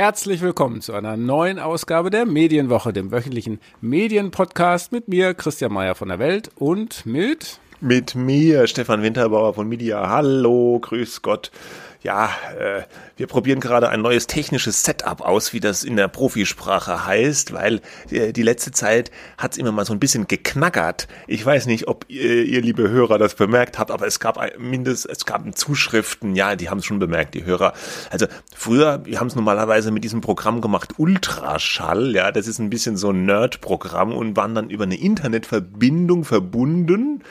Herzlich willkommen zu einer neuen Ausgabe der Medienwoche, dem wöchentlichen Medienpodcast mit mir, Christian Mayer von der Welt und mit mit mir, Stefan Winterbauer von Media. Hallo, grüß Gott ja, äh, wir probieren gerade ein neues technisches Setup aus, wie das in der Profisprache heißt, weil äh, die letzte Zeit hat es immer mal so ein bisschen geknackert. Ich weiß nicht, ob ihr, ihr liebe Hörer das bemerkt habt, aber es gab ein, mindest, es gab Zuschriften, ja, die haben es schon bemerkt, die Hörer. Also früher, wir haben es normalerweise mit diesem Programm gemacht, Ultraschall, ja, das ist ein bisschen so ein Nerd-Programm und waren dann über eine Internetverbindung verbunden.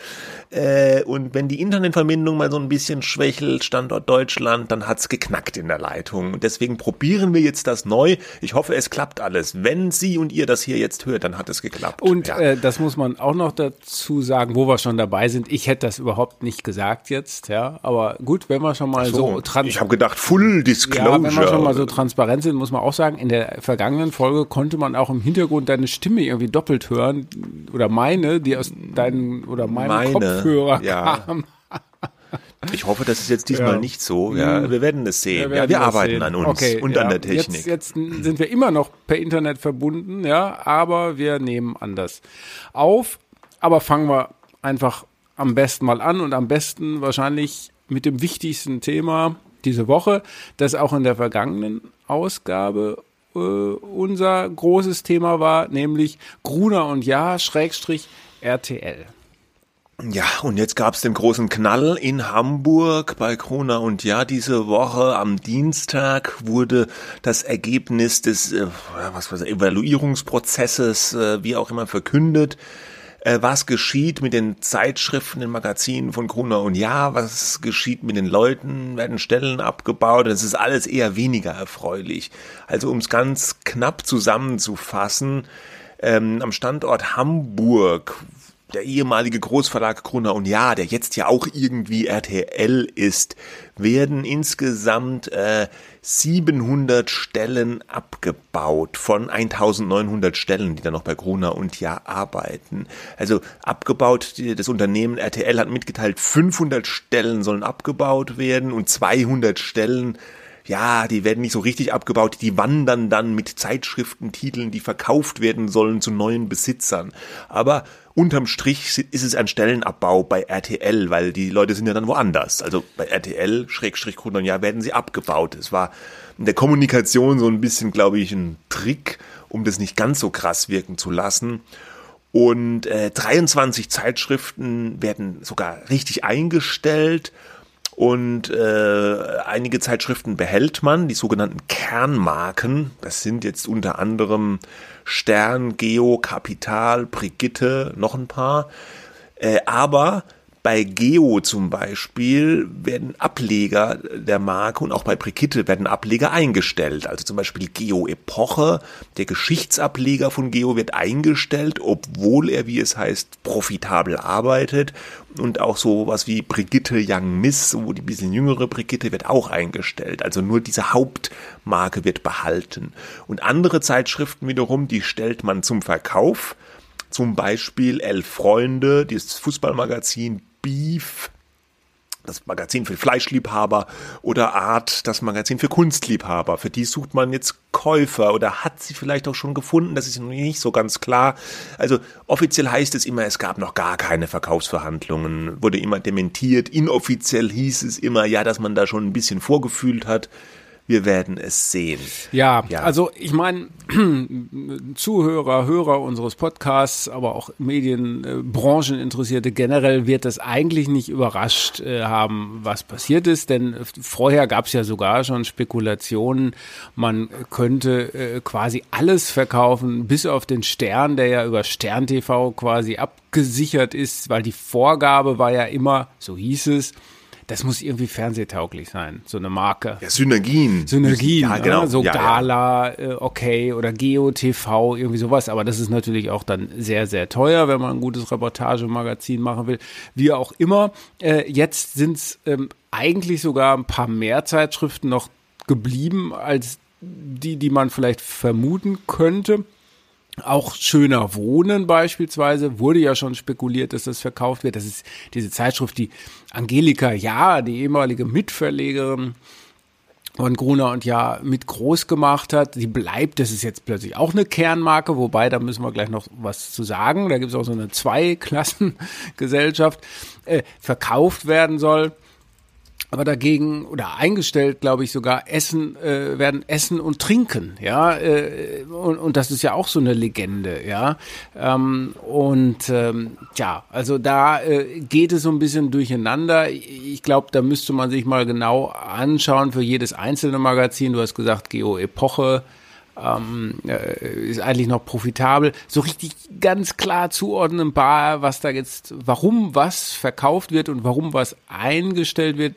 Äh, und wenn die Internetverbindung mal so ein bisschen schwächelt, Standort Deutschland, dann hat's geknackt in der Leitung. Und deswegen probieren wir jetzt das neu. Ich hoffe, es klappt alles. Wenn Sie und ihr das hier jetzt hört, dann hat es geklappt. Und ja. äh, das muss man auch noch dazu sagen, wo wir schon dabei sind. Ich hätte das überhaupt nicht gesagt jetzt, ja. Aber gut, wenn wir schon mal so, so trans Ich habe gedacht, Full Disclosure. Ja, wenn wir schon mal so transparent sind, muss man auch sagen, in der vergangenen Folge konnte man auch im Hintergrund deine Stimme irgendwie doppelt hören. Oder meine, die aus deinen oder meinem meine. Kopf Kopfhörer ja. kam. Ich hoffe, das ist jetzt diesmal ja. nicht so. Ja, mhm. wir werden es sehen. Wir, ja, wir arbeiten sehen. an uns okay, und ja. an der Technik. Jetzt, jetzt sind wir immer noch per Internet verbunden, ja, aber wir nehmen anders auf. Aber fangen wir einfach am besten mal an und am besten wahrscheinlich mit dem wichtigsten Thema diese Woche, das auch in der vergangenen Ausgabe äh, unser großes Thema war, nämlich Gruner und Ja, Schrägstrich RTL. Ja, und jetzt gab's den großen Knall in Hamburg bei Krona und ja, diese Woche am Dienstag wurde das Ergebnis des äh, was weiß ich, Evaluierungsprozesses, äh, wie auch immer, verkündet. Äh, was geschieht mit den Zeitschriften, den Magazinen von Krona und ja, was geschieht mit den Leuten, werden Stellen abgebaut, das ist alles eher weniger erfreulich. Also um es ganz knapp zusammenzufassen, ähm, am Standort Hamburg der ehemalige Großverlag Gruner und Ja, der jetzt ja auch irgendwie RTL ist, werden insgesamt äh, 700 Stellen abgebaut von 1900 Stellen, die da noch bei Gruner und Ja arbeiten. Also abgebaut, das Unternehmen RTL hat mitgeteilt, 500 Stellen sollen abgebaut werden und 200 Stellen ja, die werden nicht so richtig abgebaut, die wandern dann mit Zeitschriftentiteln, die verkauft werden sollen, zu neuen Besitzern. Aber unterm Strich ist es ein Stellenabbau bei RTL, weil die Leute sind ja dann woanders. Also bei RTL, Schrägstrich Grund ja, werden sie abgebaut. Es war in der Kommunikation so ein bisschen, glaube ich, ein Trick, um das nicht ganz so krass wirken zu lassen. Und äh, 23 Zeitschriften werden sogar richtig eingestellt und äh, einige Zeitschriften behält man, die sogenannten Kernmarken. Das sind jetzt unter anderem Stern, Geo, Kapital, Brigitte, noch ein paar. Äh, aber bei Geo zum Beispiel werden Ableger der Marke und auch bei Brigitte werden Ableger eingestellt. Also zum Beispiel Geo Epoche, der Geschichtsableger von Geo wird eingestellt, obwohl er, wie es heißt, profitabel arbeitet. Und auch so was wie Brigitte Young Miss, wo die bisschen jüngere Brigitte wird auch eingestellt. Also nur diese Hauptmarke wird behalten. Und andere Zeitschriften wiederum, die stellt man zum Verkauf. Zum Beispiel Elf Freunde, dieses Fußballmagazin Beef, das Magazin für Fleischliebhaber oder Art, das Magazin für Kunstliebhaber. Für die sucht man jetzt Käufer oder hat sie vielleicht auch schon gefunden, das ist noch nicht so ganz klar. Also offiziell heißt es immer, es gab noch gar keine Verkaufsverhandlungen, wurde immer dementiert. Inoffiziell hieß es immer, ja, dass man da schon ein bisschen vorgefühlt hat. Wir werden es sehen. Ja, ja. also ich meine, Zuhörer, Hörer unseres Podcasts, aber auch Medienbrancheninteressierte generell wird das eigentlich nicht überrascht äh, haben, was passiert ist, denn vorher gab es ja sogar schon Spekulationen, man könnte äh, quasi alles verkaufen, bis auf den Stern, der ja über Stern TV quasi abgesichert ist, weil die Vorgabe war ja immer, so hieß es, das muss irgendwie fernsehtauglich sein, so eine Marke. Ja, Synergien. Synergien, ja, genau. so ja, Gala, ja. Äh, okay, oder Geo TV, irgendwie sowas. Aber das ist natürlich auch dann sehr, sehr teuer, wenn man ein gutes Reportagemagazin machen will. Wie auch immer. Äh, jetzt sind es ähm, eigentlich sogar ein paar mehr Zeitschriften noch geblieben, als die, die man vielleicht vermuten könnte. Auch schöner Wohnen beispielsweise wurde ja schon spekuliert, dass das verkauft wird. Das ist diese Zeitschrift, die Angelika Ja, die ehemalige Mitverlegerin von Gruner und ja mit groß gemacht hat. Die bleibt, das ist jetzt plötzlich auch eine Kernmarke, wobei da müssen wir gleich noch was zu sagen. Da gibt es auch so eine Zweiklassengesellschaft, äh, verkauft werden soll aber dagegen oder eingestellt, glaube ich sogar, Essen äh, werden Essen und Trinken, ja, äh, und, und das ist ja auch so eine Legende, ja, ähm, und ähm, ja, also da äh, geht es so ein bisschen durcheinander. Ich glaube, da müsste man sich mal genau anschauen für jedes einzelne Magazin. Du hast gesagt, Geo Epoche ähm, äh, ist eigentlich noch profitabel. So richtig ganz klar zuordnenbar, was da jetzt, warum was verkauft wird und warum was eingestellt wird,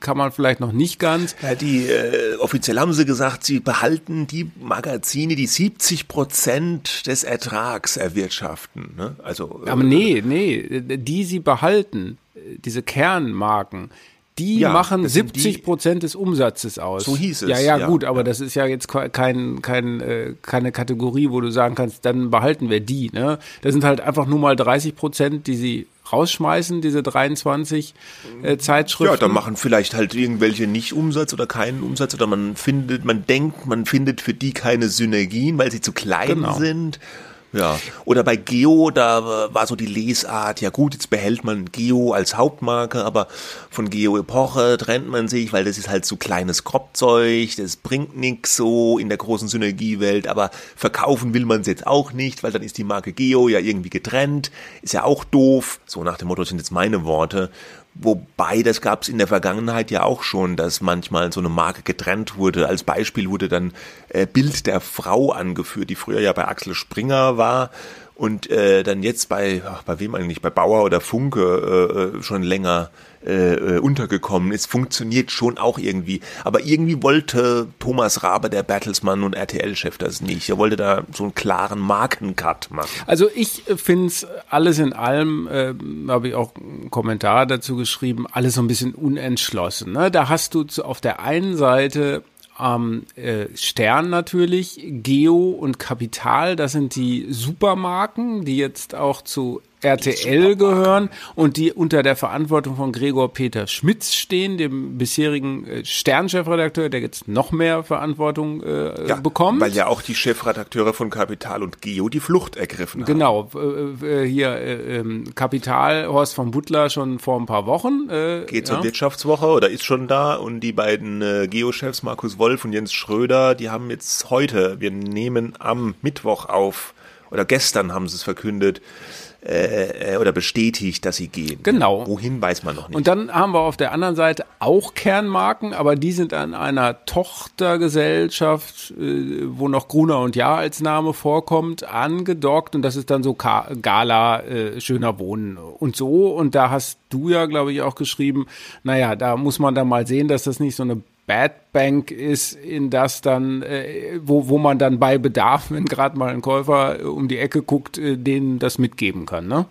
kann man vielleicht noch nicht ganz. Ja, die äh, offiziell haben sie gesagt, sie behalten die Magazine, die 70 Prozent des Ertrags erwirtschaften. Ne? Also, äh, Aber nee, nee, die sie behalten, diese Kernmarken, die ja, machen 70 Prozent des Umsatzes aus. So hieß es. Ja, ja, ja gut, aber ja. das ist ja jetzt kein, kein, äh, keine Kategorie, wo du sagen kannst, dann behalten wir die. Ne? Das sind halt einfach nur mal 30 Prozent, die sie rausschmeißen, diese 23 äh, Zeitschriften. Ja, da machen vielleicht halt irgendwelche nicht Umsatz oder keinen Umsatz oder man findet, man denkt, man findet für die keine Synergien, weil sie zu klein genau. sind. Ja, oder bei Geo, da war so die Lesart, ja gut, jetzt behält man Geo als Hauptmarke, aber von Geo Epoche trennt man sich, weil das ist halt so kleines Kropfzeug, das bringt nix so in der großen Synergiewelt, aber verkaufen will man es jetzt auch nicht, weil dann ist die Marke Geo ja irgendwie getrennt, ist ja auch doof, so nach dem Motto sind jetzt meine Worte. Wobei, das gab es in der Vergangenheit ja auch schon, dass manchmal so eine Marke getrennt wurde. Als Beispiel wurde dann äh, Bild der Frau angeführt, die früher ja bei Axel Springer war und äh, dann jetzt bei, ach, bei wem eigentlich, bei Bauer oder Funke äh, äh schon länger äh, äh, untergekommen ist, funktioniert schon auch irgendwie. Aber irgendwie wollte Thomas Rabe, der Battlesman und RTL-Chef, das nicht. Er wollte da so einen klaren Markencut machen. Also ich finde es alles in allem, äh, habe ich auch einen Kommentar dazu geschrieben, alles so ein bisschen unentschlossen. Ne? Da hast du auf der einen Seite ähm, äh, Stern natürlich, Geo und Kapital, das sind die Supermarken, die jetzt auch zu RTL gehören und die unter der Verantwortung von Gregor Peter Schmitz stehen, dem bisherigen äh, Sternchefredakteur, der jetzt noch mehr Verantwortung äh, ja, bekommt. Weil ja auch die Chefredakteure von Kapital und Geo die Flucht ergriffen haben. Genau, äh, hier äh, ähm, Kapital, Horst von Butler schon vor ein paar Wochen. Äh, Geht zur ja. Wirtschaftswoche oder ist schon da und die beiden äh, Geo-Chefs Markus Wolf und Jens Schröder, die haben jetzt heute, wir nehmen am Mittwoch auf, oder gestern haben sie es verkündet, äh, oder bestätigt, dass sie gehen. Genau. Wohin weiß man noch nicht. Und dann haben wir auf der anderen Seite auch Kernmarken, aber die sind an einer Tochtergesellschaft, äh, wo noch Gruner und Ja als Name vorkommt, angedockt und das ist dann so Gala, äh, schöner Wohnen und so. Und da hast du ja, glaube ich, auch geschrieben, naja, da muss man dann mal sehen, dass das nicht so eine Bad Bank ist, in das dann, äh, wo, wo man dann bei Bedarf, wenn gerade mal ein Käufer äh, um die Ecke guckt, äh, denen das mitgeben kann. Ne?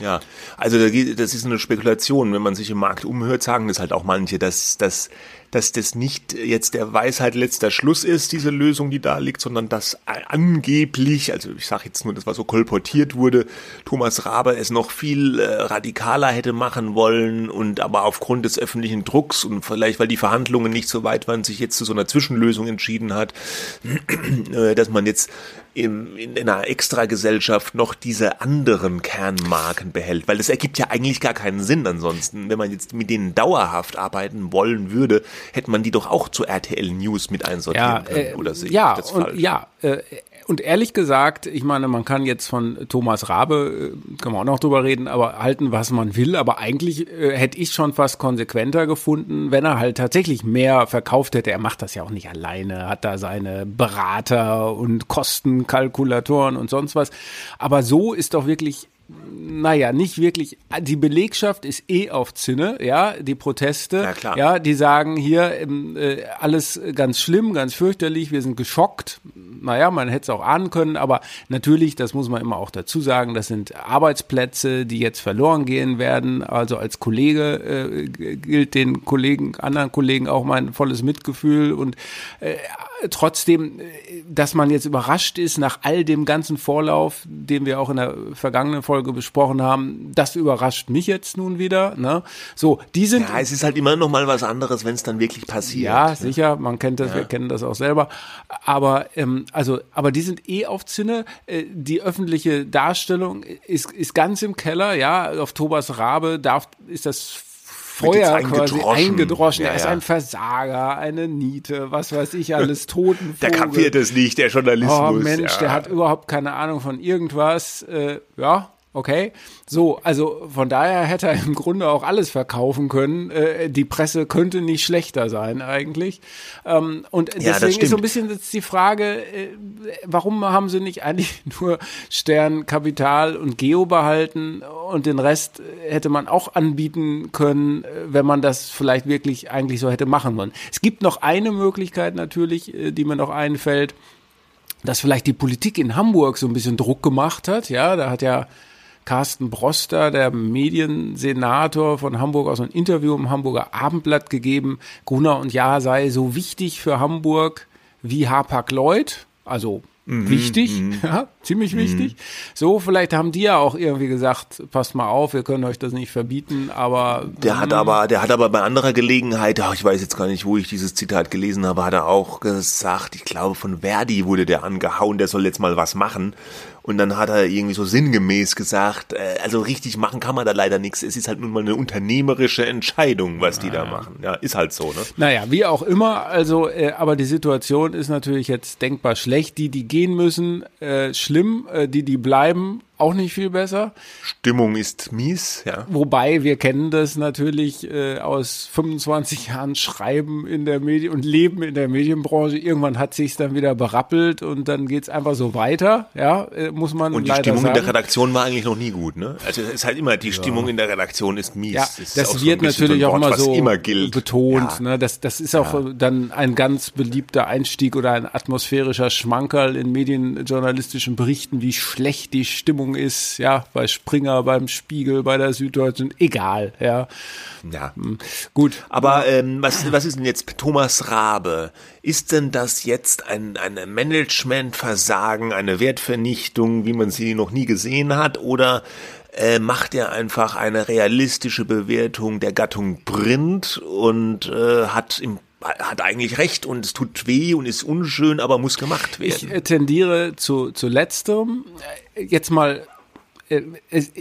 Ja, also das ist eine Spekulation. Wenn man sich im Markt umhört, sagen das halt auch manche, dass, dass dass das nicht jetzt der Weisheit letzter Schluss ist, diese Lösung, die da liegt, sondern dass angeblich, also ich sage jetzt nur, das was so kolportiert wurde, Thomas Rabe es noch viel äh, radikaler hätte machen wollen und aber aufgrund des öffentlichen Drucks und vielleicht, weil die Verhandlungen nicht so weit waren, sich jetzt zu so einer Zwischenlösung entschieden hat, äh, dass man jetzt in, in einer Extragesellschaft noch diese anderen Kernmarken behält, weil das ergibt ja eigentlich gar keinen Sinn ansonsten. Wenn man jetzt mit denen dauerhaft arbeiten wollen würde, hätte man die doch auch zu RTL News mit einsortieren ja, können, äh, oder sehe ja, das falsch? Und, ja, äh, und ehrlich gesagt, ich meine, man kann jetzt von Thomas Rabe, äh, kann man auch noch drüber reden, aber halten, was man will. Aber eigentlich äh, hätte ich schon fast konsequenter gefunden, wenn er halt tatsächlich mehr verkauft hätte. Er macht das ja auch nicht alleine, hat da seine Berater und Kostenkalkulatoren und sonst was. Aber so ist doch wirklich naja, nicht wirklich. Die Belegschaft ist eh auf Zinne, ja, die Proteste, ja, ja die sagen hier ähm, äh, alles ganz schlimm, ganz fürchterlich, wir sind geschockt. Naja, man hätte es auch ahnen können, aber natürlich, das muss man immer auch dazu sagen, das sind Arbeitsplätze, die jetzt verloren gehen werden. Also als Kollege äh, gilt den Kollegen, anderen Kollegen auch mein volles Mitgefühl und äh, trotzdem, dass man jetzt überrascht ist nach all dem ganzen Vorlauf, den wir auch in der vergangenen Folge besprochen haben, das überrascht mich jetzt nun wieder. Ne? So, die sind. Ja, es ist halt immer noch mal was anderes, wenn es dann wirklich passiert. Ja, ne? sicher, man kennt das, ja. wir kennen das auch selber. Aber ähm, also, aber die sind eh auf Zinne. Äh, die öffentliche Darstellung ist, ist ganz im Keller. Ja, auf Thomas Rabe darf ist das Feuer quasi eingedroschen. Ja, er ist ein Versager, eine Niete, was weiß ich alles, Totenvogel. Der kapiert es nicht, der Journalismus. Oh Mensch, ja. der hat überhaupt keine Ahnung von irgendwas. Äh, ja, Okay, so, also von daher hätte er im Grunde auch alles verkaufen können. Äh, die Presse könnte nicht schlechter sein eigentlich. Ähm, und ja, deswegen ist so ein bisschen jetzt die Frage, äh, warum haben sie nicht eigentlich nur Stern, Kapital und Geo behalten und den Rest hätte man auch anbieten können, äh, wenn man das vielleicht wirklich eigentlich so hätte machen wollen. Es gibt noch eine Möglichkeit natürlich, äh, die mir noch einfällt, dass vielleicht die Politik in Hamburg so ein bisschen Druck gemacht hat. Ja, da hat ja Carsten Broster, der Mediensenator von Hamburg, aus einem Interview im Hamburger Abendblatt gegeben, Gruner und Jahr sei so wichtig für Hamburg wie Hapag-Lloyd, also Mhm, wichtig, mhm. ja, ziemlich wichtig. Mhm. So, vielleicht haben die ja auch irgendwie gesagt, passt mal auf, wir können euch das nicht verbieten, aber. Der hat aber, der hat aber bei anderer Gelegenheit, ach, ich weiß jetzt gar nicht, wo ich dieses Zitat gelesen habe, hat er auch gesagt, ich glaube von Verdi wurde der angehauen, der soll jetzt mal was machen. Und dann hat er irgendwie so sinngemäß gesagt, äh, also richtig machen kann man da leider nichts. Es ist halt nun mal eine unternehmerische Entscheidung, was die da machen. Ja, ist halt so, ne? Naja, wie auch immer, also, äh, aber die Situation ist natürlich jetzt denkbar schlecht. Die, die gehen müssen, äh, schlimm. Äh, die, die bleiben, auch nicht viel besser. Stimmung ist mies, ja. Wobei wir kennen das natürlich äh, aus 25 Jahren Schreiben in der Medien und Leben in der Medienbranche. Irgendwann hat sich's dann wieder berappelt und dann geht's einfach so weiter, ja, äh, muss man Und die Stimmung sagen. in der Redaktion war eigentlich noch nie gut, ne? Also es ist halt immer, die ja. Stimmung in der Redaktion ist mies. Ja, das, das wird so natürlich auch immer so immer betont, ja. ne? Das, das ist auch ja. dann ein ganz beliebter Einstieg oder ein atmosphärischer Schmankerl in medienjournalistischen Berichten, wie schlecht die Stimmung Stimmung ist, ja, bei Springer, beim Spiegel, bei der Süddeutschen, egal, ja. Ja. Hm, gut. Aber ähm, was, was ist denn jetzt Thomas Rabe? Ist denn das jetzt ein, ein Managementversagen, eine Wertvernichtung, wie man sie noch nie gesehen hat, oder äh, macht er einfach eine realistische Bewertung der Gattung Print und äh, hat im hat eigentlich recht und es tut weh und ist unschön, aber muss gemacht werden. Ich tendiere zu, zu letzterem. Jetzt mal äh, es,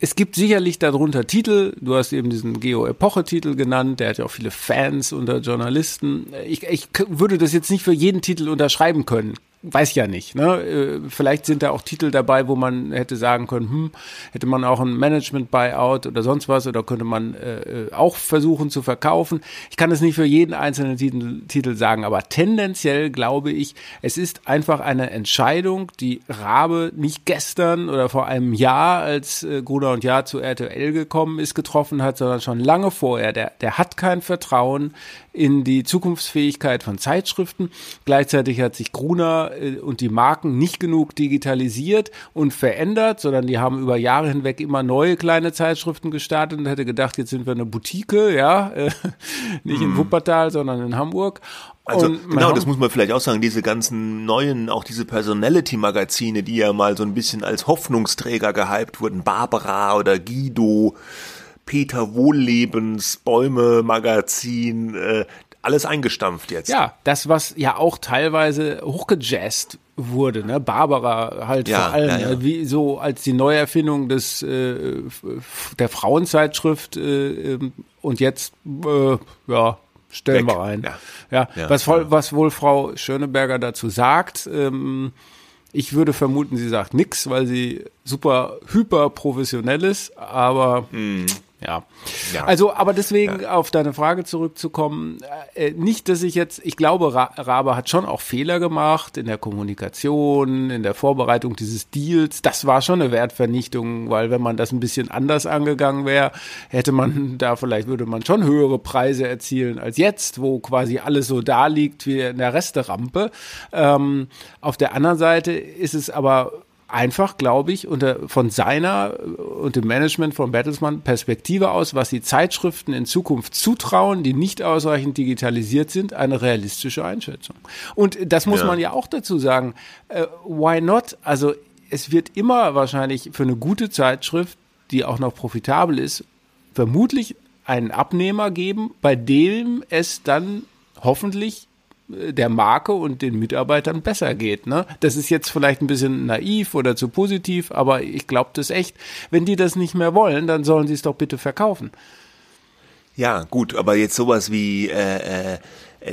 es, gibt sicherlich darunter Titel, du hast eben diesen Geo-Epoche-Titel genannt, der hat ja auch viele Fans unter Journalisten. Ich, ich würde das jetzt nicht für jeden Titel unterschreiben können weiß ich ja nicht. Ne? Äh, vielleicht sind da auch Titel dabei, wo man hätte sagen können, hm, hätte man auch ein Management-Buyout oder sonst was oder könnte man äh, äh, auch versuchen zu verkaufen. Ich kann es nicht für jeden einzelnen Titel, Titel sagen, aber tendenziell glaube ich, es ist einfach eine Entscheidung, die Rabe nicht gestern oder vor einem Jahr, als äh, Gruner und Jahr zu RTL gekommen ist, getroffen hat, sondern schon lange vorher. Der, der hat kein Vertrauen in die Zukunftsfähigkeit von Zeitschriften. Gleichzeitig hat sich Gruner äh, und die Marken nicht genug digitalisiert und verändert, sondern die haben über Jahre hinweg immer neue kleine Zeitschriften gestartet und hätte gedacht, jetzt sind wir eine Boutique, ja, äh, nicht in mhm. Wuppertal, sondern in Hamburg. Also genau, das muss man vielleicht auch sagen, diese ganzen neuen, auch diese Personality-Magazine, die ja mal so ein bisschen als Hoffnungsträger gehypt wurden, Barbara oder Guido, Peter Wohllebens Bäume Magazin, äh, alles eingestampft jetzt. Ja, das, was ja auch teilweise hochgejazzt wurde, ne? Barbara halt ja, vor allem, ja, ja. Ne? wie so als die Neuerfindung des äh, der Frauenzeitschrift äh, ähm, und jetzt äh, ja stellen Weg. wir ein. Ja, ja, was, voll, was wohl Frau Schöneberger dazu sagt. Ähm, ich würde vermuten, sie sagt nix, weil sie super hyper professionell ist, aber mm Ja. ja. Also, aber deswegen ja. auf deine Frage zurückzukommen, äh, nicht, dass ich jetzt, ich glaube, Ra Rabe hat schon auch Fehler gemacht in der Kommunikation, in der Vorbereitung dieses Deals. Das war schon eine Wertvernichtung, weil wenn man das ein bisschen anders angegangen wäre, hätte man da vielleicht würde man schon höhere Preise erzielen als jetzt, wo quasi alles so da liegt wie in der Resterampe. Ähm, auf der anderen Seite ist es aber einfach, glaube ich, unter, von seiner und dem Management von Bertelsmann Perspektive aus, was die Zeitschriften in Zukunft zutrauen, die nicht ausreichend digitalisiert sind, eine realistische Einschätzung. Und das muss ja. man ja auch dazu sagen. Äh, why not? Also es wird immer wahrscheinlich für eine gute Zeitschrift, die auch noch profitabel ist, vermutlich einen Abnehmer geben, bei dem es dann hoffentlich der Marke und den Mitarbeitern besser geht. Ne? Das ist jetzt vielleicht ein bisschen naiv oder zu positiv, aber ich glaube das echt. Wenn die das nicht mehr wollen, dann sollen sie es doch bitte verkaufen. Ja, gut, aber jetzt sowas wie äh, äh,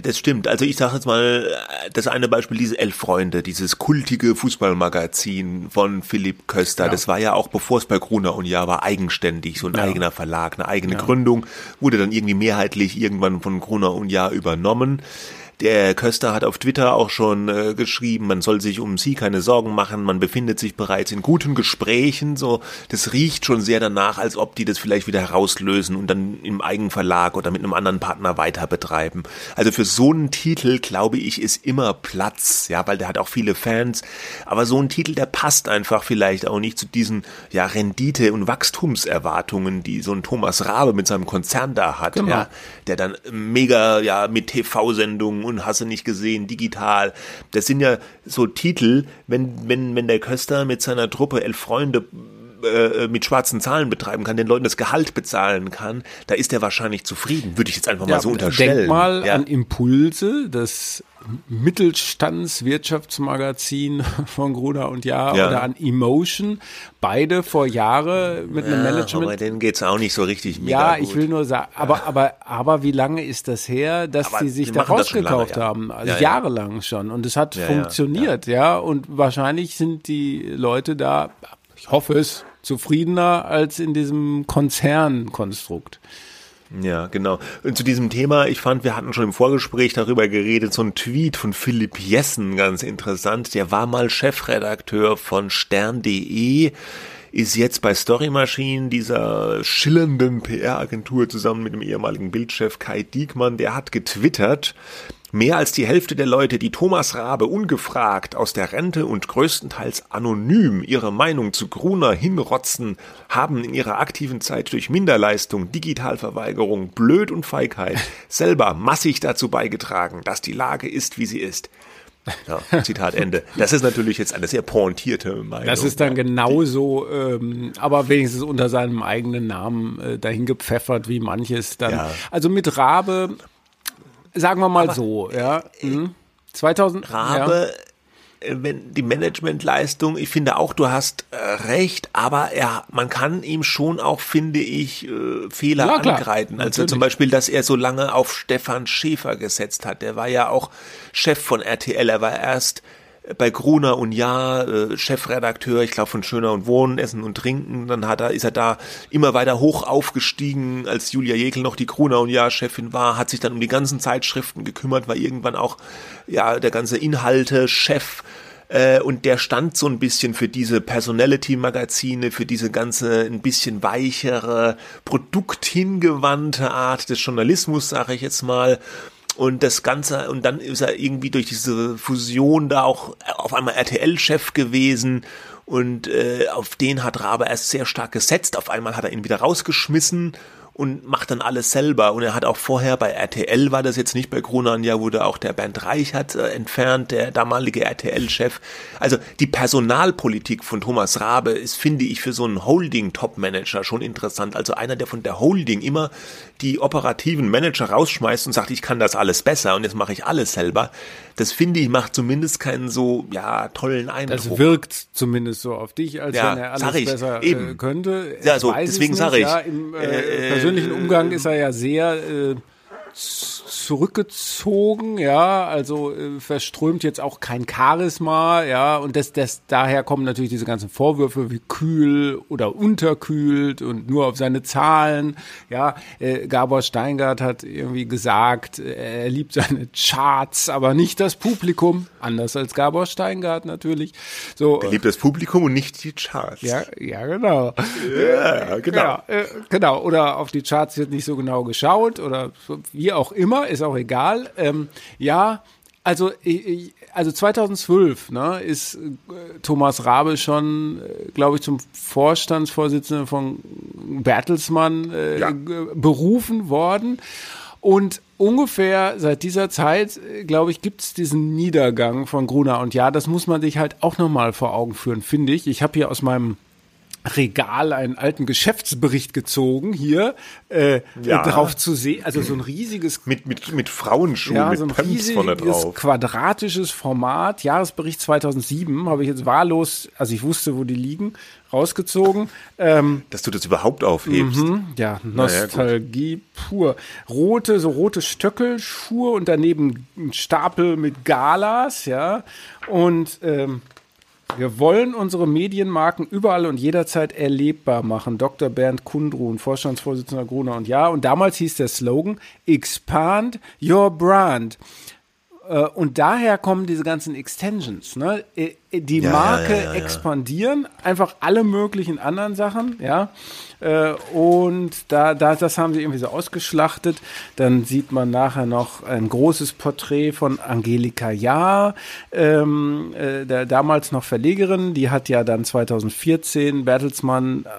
das stimmt. Also ich sage jetzt mal, das eine Beispiel, diese Elf Freunde, dieses kultige Fußballmagazin von Philipp Köster, ja. das war ja auch, bevor es bei Gruner und Ja war, eigenständig, so ein ja. eigener Verlag, eine eigene ja. Gründung, wurde dann irgendwie mehrheitlich irgendwann von Gruner und Ja übernommen. Der Köster hat auf Twitter auch schon äh, geschrieben, man soll sich um sie keine Sorgen machen, man befindet sich bereits in guten Gesprächen, so, das riecht schon sehr danach, als ob die das vielleicht wieder herauslösen und dann im Eigenverlag oder mit einem anderen Partner weiter betreiben. Also für so einen Titel, glaube ich, ist immer Platz, ja, weil der hat auch viele Fans, aber so ein Titel, der passt einfach vielleicht auch nicht zu diesen, ja, Rendite- und Wachstumserwartungen, die so ein Thomas Rabe mit seinem Konzern da hat, genau. ja, der dann mega, ja, mit TV-Sendungen und hast du nicht gesehen, digital. Das sind ja so Titel, wenn, wenn, wenn der Köster mit seiner Truppe elf Freunde äh, mit schwarzen Zahlen betreiben kann, den Leuten das Gehalt bezahlen kann, da ist er wahrscheinlich zufrieden, würde ich jetzt einfach ja, mal so unterstellen. Denk mal ja. an Impulse, das Mittelstandswirtschaftsmagazin von Gruner und Jahr ja. oder an Emotion. Beide vor Jahre mit einem Management. Aber denen geht's auch nicht so richtig mega Ja, ich will nur sagen, aber, aber, aber wie lange ist das her, dass aber sie sich da rausgekauft haben? Also jahrelang schon. Und es hat funktioniert, ja. Und wahrscheinlich sind die Leute da, ich hoffe es, zufriedener als in diesem Konzernkonstrukt. Ja, genau. Und zu diesem Thema, ich fand, wir hatten schon im Vorgespräch darüber geredet, so ein Tweet von Philipp Jessen, ganz interessant. Der war mal Chefredakteur von stern.de, ist jetzt bei Story Machine, dieser schillernden PR-Agentur, zusammen mit dem ehemaligen Bildchef Kai Diekmann, der hat getwittert, Mehr als die Hälfte der Leute, die Thomas Rabe ungefragt aus der Rente und größtenteils anonym ihre Meinung zu Gruner hinrotzen, haben in ihrer aktiven Zeit durch Minderleistung, Digitalverweigerung, Blöd und Feigheit selber massig dazu beigetragen, dass die Lage ist, wie sie ist. Ja, Zitat Ende. Das ist natürlich jetzt eine sehr pointierte Meinung. Das ist dann genauso, ähm, aber wenigstens unter seinem eigenen Namen äh, dahin gepfeffert, wie manches dann. Ja. Also mit Rabe Sagen wir mal Aber, so, ja. Mhm. 2000 Rabe, ja. Äh, wenn die Managementleistung, ich finde auch, du hast äh, recht, aber er, man kann ihm schon auch, finde ich, äh, Fehler ja, angreifen. Also Natürlich. zum Beispiel, dass er so lange auf Stefan Schäfer gesetzt hat. Der war ja auch Chef von RTL. Er war erst bei Gruner und Ja, äh, Chefredakteur, ich glaube von Schöner und Wohnen, Essen und Trinken. Dann hat er, ist er da immer weiter hoch aufgestiegen, als Julia Jekel noch die Gruner und Ja Chefin war, hat sich dann um die ganzen Zeitschriften gekümmert, war irgendwann auch ja der ganze Inhalte Chef äh, und der stand so ein bisschen für diese Personality-Magazine, für diese ganze ein bisschen weichere, produkthingewandte Art des Journalismus, sage ich jetzt mal. Und das Ganze, und dann ist er irgendwie durch diese Fusion da auch auf einmal RTL-Chef gewesen. Und äh, auf den hat Rabe erst sehr stark gesetzt. Auf einmal hat er ihn wieder rausgeschmissen und macht dann alles selber. Und er hat auch vorher bei RTL, war das jetzt nicht bei Kronan, ja, wurde auch der Bernd Reichert äh, entfernt, der damalige RTL-Chef. Also die Personalpolitik von Thomas Rabe ist, finde ich, für so einen Holding-Top-Manager schon interessant. Also einer, der von der Holding immer die operativen Manager rausschmeißt und sagt, ich kann das alles besser und jetzt mache ich alles selber. Das finde ich macht zumindest keinen so ja tollen Eindruck. Das wirkt zumindest so auf dich, als ja, wenn er alles ich, besser eben. Äh, könnte. Ja, so deswegen sage ich. Ja, im, äh, äh, persönlichen Umgang ist er ja sehr äh, zurückgezogen, ja, also äh, verströmt jetzt auch kein Charisma, ja, und das, das, daher kommen natürlich diese ganzen Vorwürfe wie kühl oder unterkühlt und nur auf seine Zahlen, ja, äh, Gabor Steingart hat irgendwie gesagt, äh, er liebt seine Charts, aber nicht das Publikum, anders als Gabor Steingart natürlich, so. Er liebt das Publikum und nicht die Charts. Ja, ja, genau. Ja, genau. Äh, genau, oder auf die Charts wird nicht so genau geschaut oder so, wie auch immer, ist auch egal. Ähm, ja, also, also 2012 ne, ist äh, Thomas Rabe schon, äh, glaube ich, zum Vorstandsvorsitzenden von Bertelsmann äh, Ja. berufen worden. Und ungefähr seit dieser Zeit, äh, glaube ich, gibt es diesen Niedergang von Gruner. Und ja, das muss man sich halt auch nochmal vor Augen führen, finde ich. Ich habe hier aus meinem Regal einen alten Geschäftsbericht gezogen, hier äh, Ja. äh, drauf zu sehen. Also so ein riesiges Mit, mit, mit Frauenschuhen, ja, mit so ein Pumps riesiges drauf. quadratisches Format. Jahresbericht 2007 habe ich jetzt wahllos, also ich wusste, wo die liegen, rausgezogen. Ähm, Dass du das überhaupt aufhebst. hm, ja, Naja. Nostalgie pur. Rote, so rote Stöckelschuhe und daneben ein Stapel mit Galas, ja. Und ähm, wir wollen unsere Medienmarken überall und jederzeit erlebbar machen. Dr. Bernd Kundrun, Vorstandsvorsitzender Gruner und Ja. Und damals hieß der Slogan Expand Your Brand. Äh, Und daher kommen diese ganzen Extensions. Ne? Äh, Die Ja, Marke ja, ja, ja. expandieren, einfach alle möglichen anderen Sachen, ja. Äh, Und da, da, das haben sie irgendwie so ausgeschlachtet. Dann sieht man nachher noch ein großes Porträt von Angelika Jahr, ähm, äh, der damals noch Verlegerin. Die hat ja dann 2014 Bertelsmann, äh,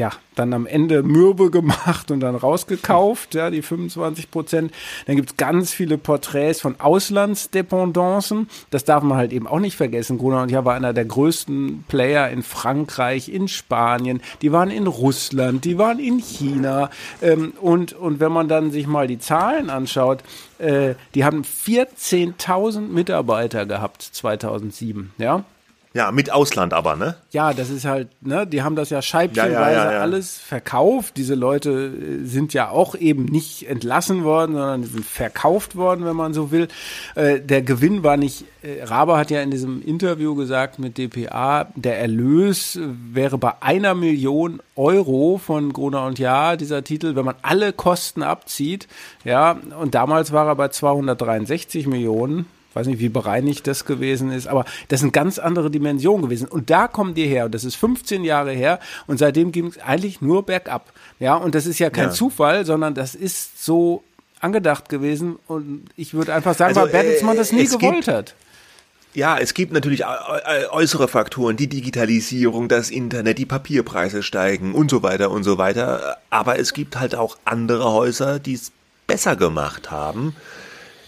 ja, dann am Ende mürbe gemacht und dann rausgekauft, ja, die 25 Prozent. Dann gibt's ganz viele Porträts von Auslandsdependancen. Das darf man halt eben auch nicht vergessen. Gruner und ja war einer der größten Player in Frankreich, in Spanien. Die waren in Russland, die waren in China. Ähm, und, und wenn man dann sich mal die Zahlen anschaut, äh, die haben 14.000 Mitarbeiter gehabt 2007, ja. Ja, mit Ausland aber, ne? Ja, das ist halt, ne, die haben das ja scheibchenweise Ja, ja, ja, alles verkauft. Diese Leute äh, sind ja auch eben nicht entlassen worden, sondern sind verkauft worden, wenn man so will. Äh, der Gewinn war nicht, äh, Raber hat ja in diesem Interview gesagt mit dpa, der Erlös äh, wäre bei einer Million Euro von Gruner und Jahr, dieser Titel, wenn man alle Kosten abzieht. Ja, und damals war er bei 263 Millionen weiß nicht, wie bereinigt das gewesen ist, aber das sind ganz andere Dimensionen gewesen. Und da kommen die her, und das ist 15 Jahre her, und seitdem ging es eigentlich nur bergab. Ja, und das ist ja kein Ja. Zufall, sondern das ist so angedacht gewesen. Und ich würde einfach sagen, Also, weil Bertelsmann äh, das nie gewollt hat. Ja, es gibt natürlich äu- äu- äußere Faktoren, die Digitalisierung, das Internet, die Papierpreise steigen und so weiter und so weiter. Aber es gibt halt auch andere Häuser, die es besser gemacht haben.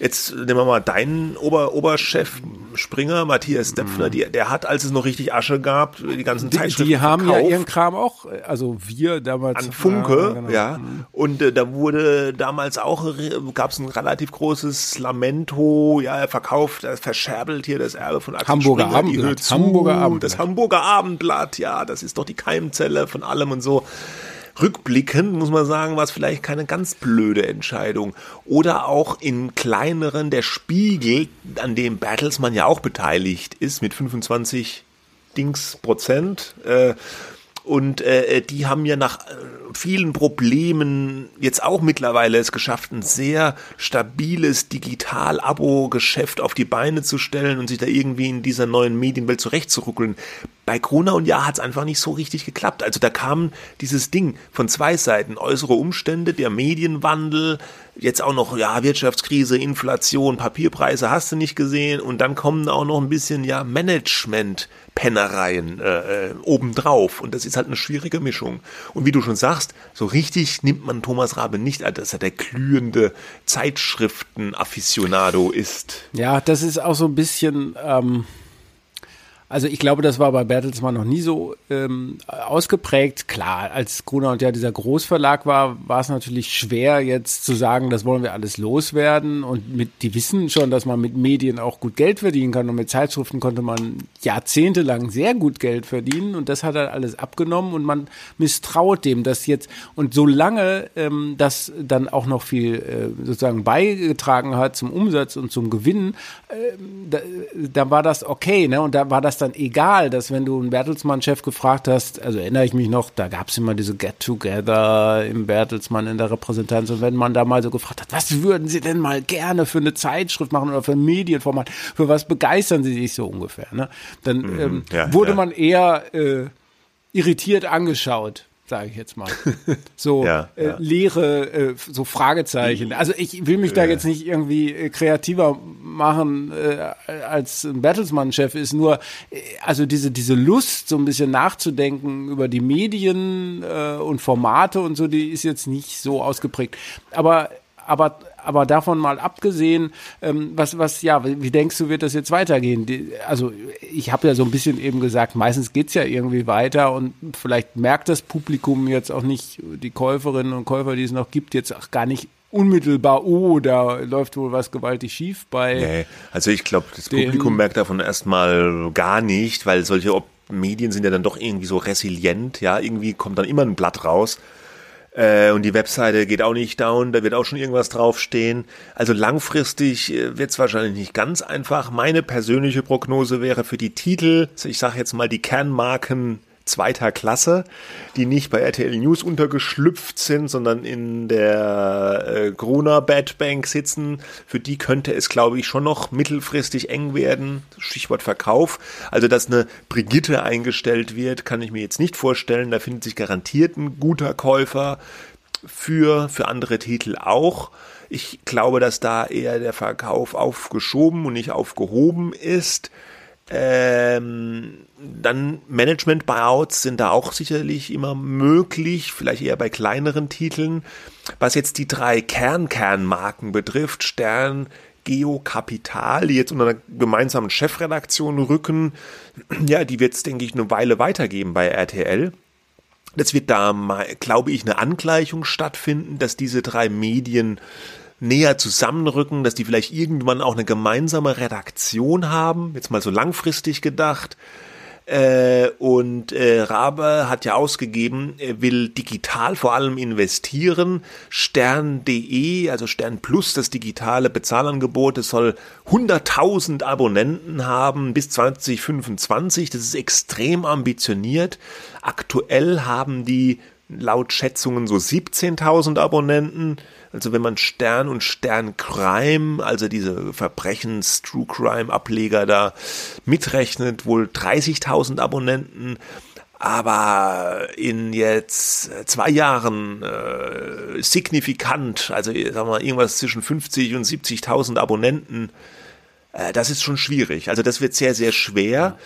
Jetzt nehmen wir mal deinen Ober Oberchef Springer, Matthias Depfner, die, der hat, als es noch richtig Asche gab, die ganzen Mhm. Die, Zeitschriften die haben ja verkauft ihren Kram auch, äh, also wir damals. an Funke, genau. ja. Und äh, da wurde damals auch, gab es ein relativ großes Lamento, ja, er verkauft, er verscherbelt hier das Erbe von Axel Hamburger Springer, die Abendblatt, zu, Hamburger Abendblatt. Das Hamburger Abendblatt, ja, das ist doch die Keimzelle von allem und so. Rückblickend muss man sagen, war es vielleicht keine ganz blöde Entscheidung. Oder auch in kleineren, der Spiegel, an dem Bertelsmann ja auch beteiligt ist, mit 25 Dings Prozent. Äh, und äh, die haben ja nach äh, vielen Problemen jetzt auch mittlerweile es geschafft, ein sehr stabiles Digital-Abo-Geschäft auf die Beine zu stellen und sich da irgendwie in dieser neuen Medienwelt zurechtzuruckeln. Bei Gruner und Ja hat es einfach nicht so richtig geklappt. Also da kam dieses Ding von zwei Seiten. Äußere Umstände, der Medienwandel, jetzt auch noch, ja, Wirtschaftskrise, Inflation, Papierpreise hast du nicht gesehen und dann kommen auch noch ein bisschen, ja, Management-Pennereien äh, äh, obendrauf und das ist halt eine schwierige Mischung. Und wie du schon sagst, so richtig nimmt man Thomas Rabe nicht, als dass er der glühende Zeitschriften-Afficionado ist. Ja, das ist auch so ein bisschen, ähm, Also ich glaube, das war bei Bertelsmann noch nie so ähm, ausgeprägt. Klar, als Gruner und ja dieser Großverlag war, war es natürlich schwer jetzt zu sagen, das wollen wir alles loswerden. Und mit, die wissen schon, dass man mit Medien auch gut Geld verdienen kann. Und mit Zeitschriften konnte man jahrzehntelang sehr gut Geld verdienen. Und das hat er alles abgenommen und man misstraut dem, dass jetzt und solange ähm, das dann auch noch viel äh, sozusagen beigetragen hat zum Umsatz und zum Gewinn, äh, da, da war das okay, ne? Und da war das dann egal, dass wenn du einen Bertelsmann-Chef gefragt hast, also erinnere ich mich noch, da gab es immer diese Get-Together im Bertelsmann in der Repräsentanz und wenn man da mal so gefragt hat, was würden Sie denn mal gerne für eine Zeitschrift machen oder für ein Medienformat, für was begeistern Sie sich so ungefähr, ne? Dann mhm, ähm, ja, wurde ja. man eher äh, irritiert angeschaut sage ich jetzt mal. So ja, äh, ja. leere, äh, so Fragezeichen. Also ich will mich da jetzt nicht irgendwie äh, kreativer machen, äh, als ein Bertelsmann-Chef ist. Nur, äh, also diese, diese Lust, so ein bisschen nachzudenken über die Medien äh, und Formate und so, die ist jetzt nicht so ausgeprägt. Aber aber aber davon mal abgesehen, ähm, was, was, ja, wie denkst du, wird das jetzt weitergehen? Die, also ich habe ja so ein bisschen eben gesagt, meistens geht's ja irgendwie weiter und vielleicht merkt das Publikum jetzt auch nicht, die Käuferinnen und Käufer, die es noch gibt, jetzt auch gar nicht unmittelbar, oh, da läuft wohl was gewaltig schief bei. Nee, also ich glaube, das Publikum merkt davon erstmal gar nicht, weil solche Medien sind ja dann doch irgendwie so resilient, ja, irgendwie kommt dann immer ein Blatt raus äh, und die Webseite geht auch nicht down, da wird auch schon irgendwas draufstehen. Also langfristig äh, wird es wahrscheinlich nicht ganz einfach. Meine persönliche Prognose wäre für die Titel, ich sage jetzt mal die Kernmarken zweiter Klasse, die nicht bei RTL News untergeschlüpft sind, sondern in der äh, Gruner Bad Bank sitzen. Für die könnte es, glaube ich, schon noch mittelfristig eng werden. Stichwort Verkauf. Also, dass eine Brigitte eingestellt wird, kann ich mir jetzt nicht vorstellen. Da findet sich garantiert ein guter Käufer für, für andere Titel auch. Ich glaube, dass da eher der Verkauf aufgeschoben und nicht aufgehoben ist. Ähm, dann Management-Buyouts sind da auch sicherlich immer möglich, vielleicht eher bei kleineren Titeln. Was jetzt die drei Kern-Kernmarken betrifft, Stern, Geo Kapital, die jetzt unter einer gemeinsamen Chefredaktion rücken, ja, die wird es, denke ich, eine Weile weitergeben bei RTL. Das wird da, glaube ich, eine Angleichung stattfinden, dass diese drei Medien näher zusammenrücken, dass die vielleicht irgendwann auch eine gemeinsame Redaktion haben, jetzt mal so langfristig gedacht. Äh, und äh, Rabe hat ja ausgegeben, er will digital vor allem investieren. Stern.de, also Stern Plus, das digitale Bezahlangebot, es soll 100.000 Abonnenten haben bis 2025. Das ist extrem ambitioniert. Aktuell haben die laut Schätzungen so 17.000 Abonnenten. Also wenn man Stern und Stern Crime, also diese Verbrechens True Crime Ableger da mitrechnet, wohl 30.000 Abonnenten. Aber in jetzt zwei Jahren äh, signifikant, also sagen wir irgendwas zwischen 50 und 70.000 Abonnenten, äh, das ist schon schwierig. Also das wird sehr, sehr schwer,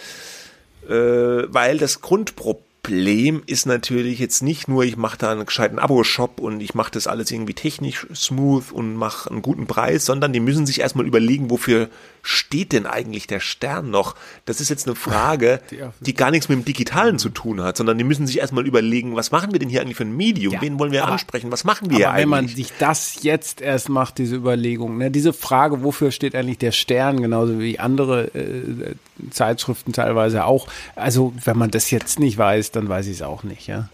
äh, weil das Grundproblem Problem ist natürlich jetzt nicht nur, ich mache da einen gescheiten Abo-Shop und ich mache das alles irgendwie technisch smooth und mache einen guten Preis, sondern die müssen sich erstmal überlegen, wofür steht denn eigentlich der Stern noch? Das ist jetzt eine Frage, die gar nichts mit dem Digitalen zu tun hat, sondern die müssen sich erstmal überlegen, was machen wir denn hier eigentlich für ein Medium? Ja, Wen wollen wir aber, ansprechen? Was machen wir aber eigentlich? Wenn man sich das jetzt erst macht, diese Überlegung, ne, diese Frage, wofür steht eigentlich der Stern, genauso wie andere äh, Zeitschriften teilweise auch. Also, wenn man das jetzt nicht weiß, dann weiß ich es auch nicht, ja.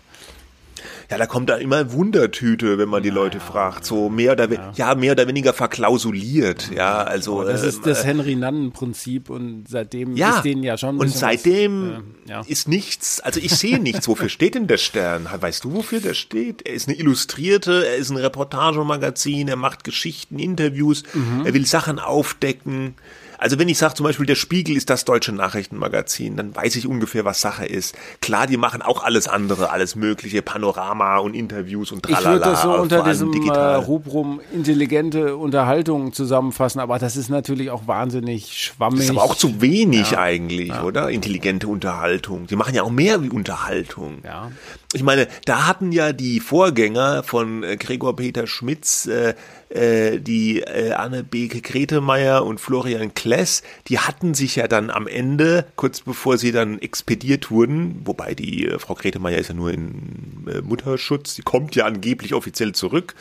Ja, da kommt da immer Wundertüte, wenn man die Leute ja, fragt. So mehr oder ja. ja. mehr oder weniger verklausuliert. Ja, also oh, das ähm, ist das äh, Henry Nannen Prinzip und seitdem ja, ist denen ja schon. Und seitdem was, äh, ist nichts. Also ich sehe nichts. Wofür steht denn der Stern? Weißt du, wofür der steht? Er ist eine Illustrierte. Er ist ein Reportagemagazin. Er macht Geschichten, Interviews. Mhm. Er will Sachen aufdecken. Also wenn ich sage zum Beispiel, der Spiegel ist das deutsche Nachrichtenmagazin, dann weiß ich ungefähr, was Sache ist. Klar, die machen auch alles andere, alles mögliche, Panorama und Interviews und tralala. Ich würde das so unter diesem digital. Äh, Rubrum intelligente Unterhaltung zusammenfassen, aber das ist natürlich auch wahnsinnig schwammig. Das ist aber auch zu wenig ja. eigentlich, ja. oder? Intelligente Unterhaltung. Die machen ja auch mehr wie Unterhaltung. Ja. Ich meine, da hatten ja die Vorgänger von äh, Gregor Peter Schmitz äh, äh, die äh, Anne Beke Gretemeyer und Florian Kless, die hatten sich ja dann am Ende, kurz bevor sie dann expediert wurden, wobei die äh, Frau Gretemeyer ist ja nur in äh, Mutterschutz, die kommt ja angeblich offiziell zurück,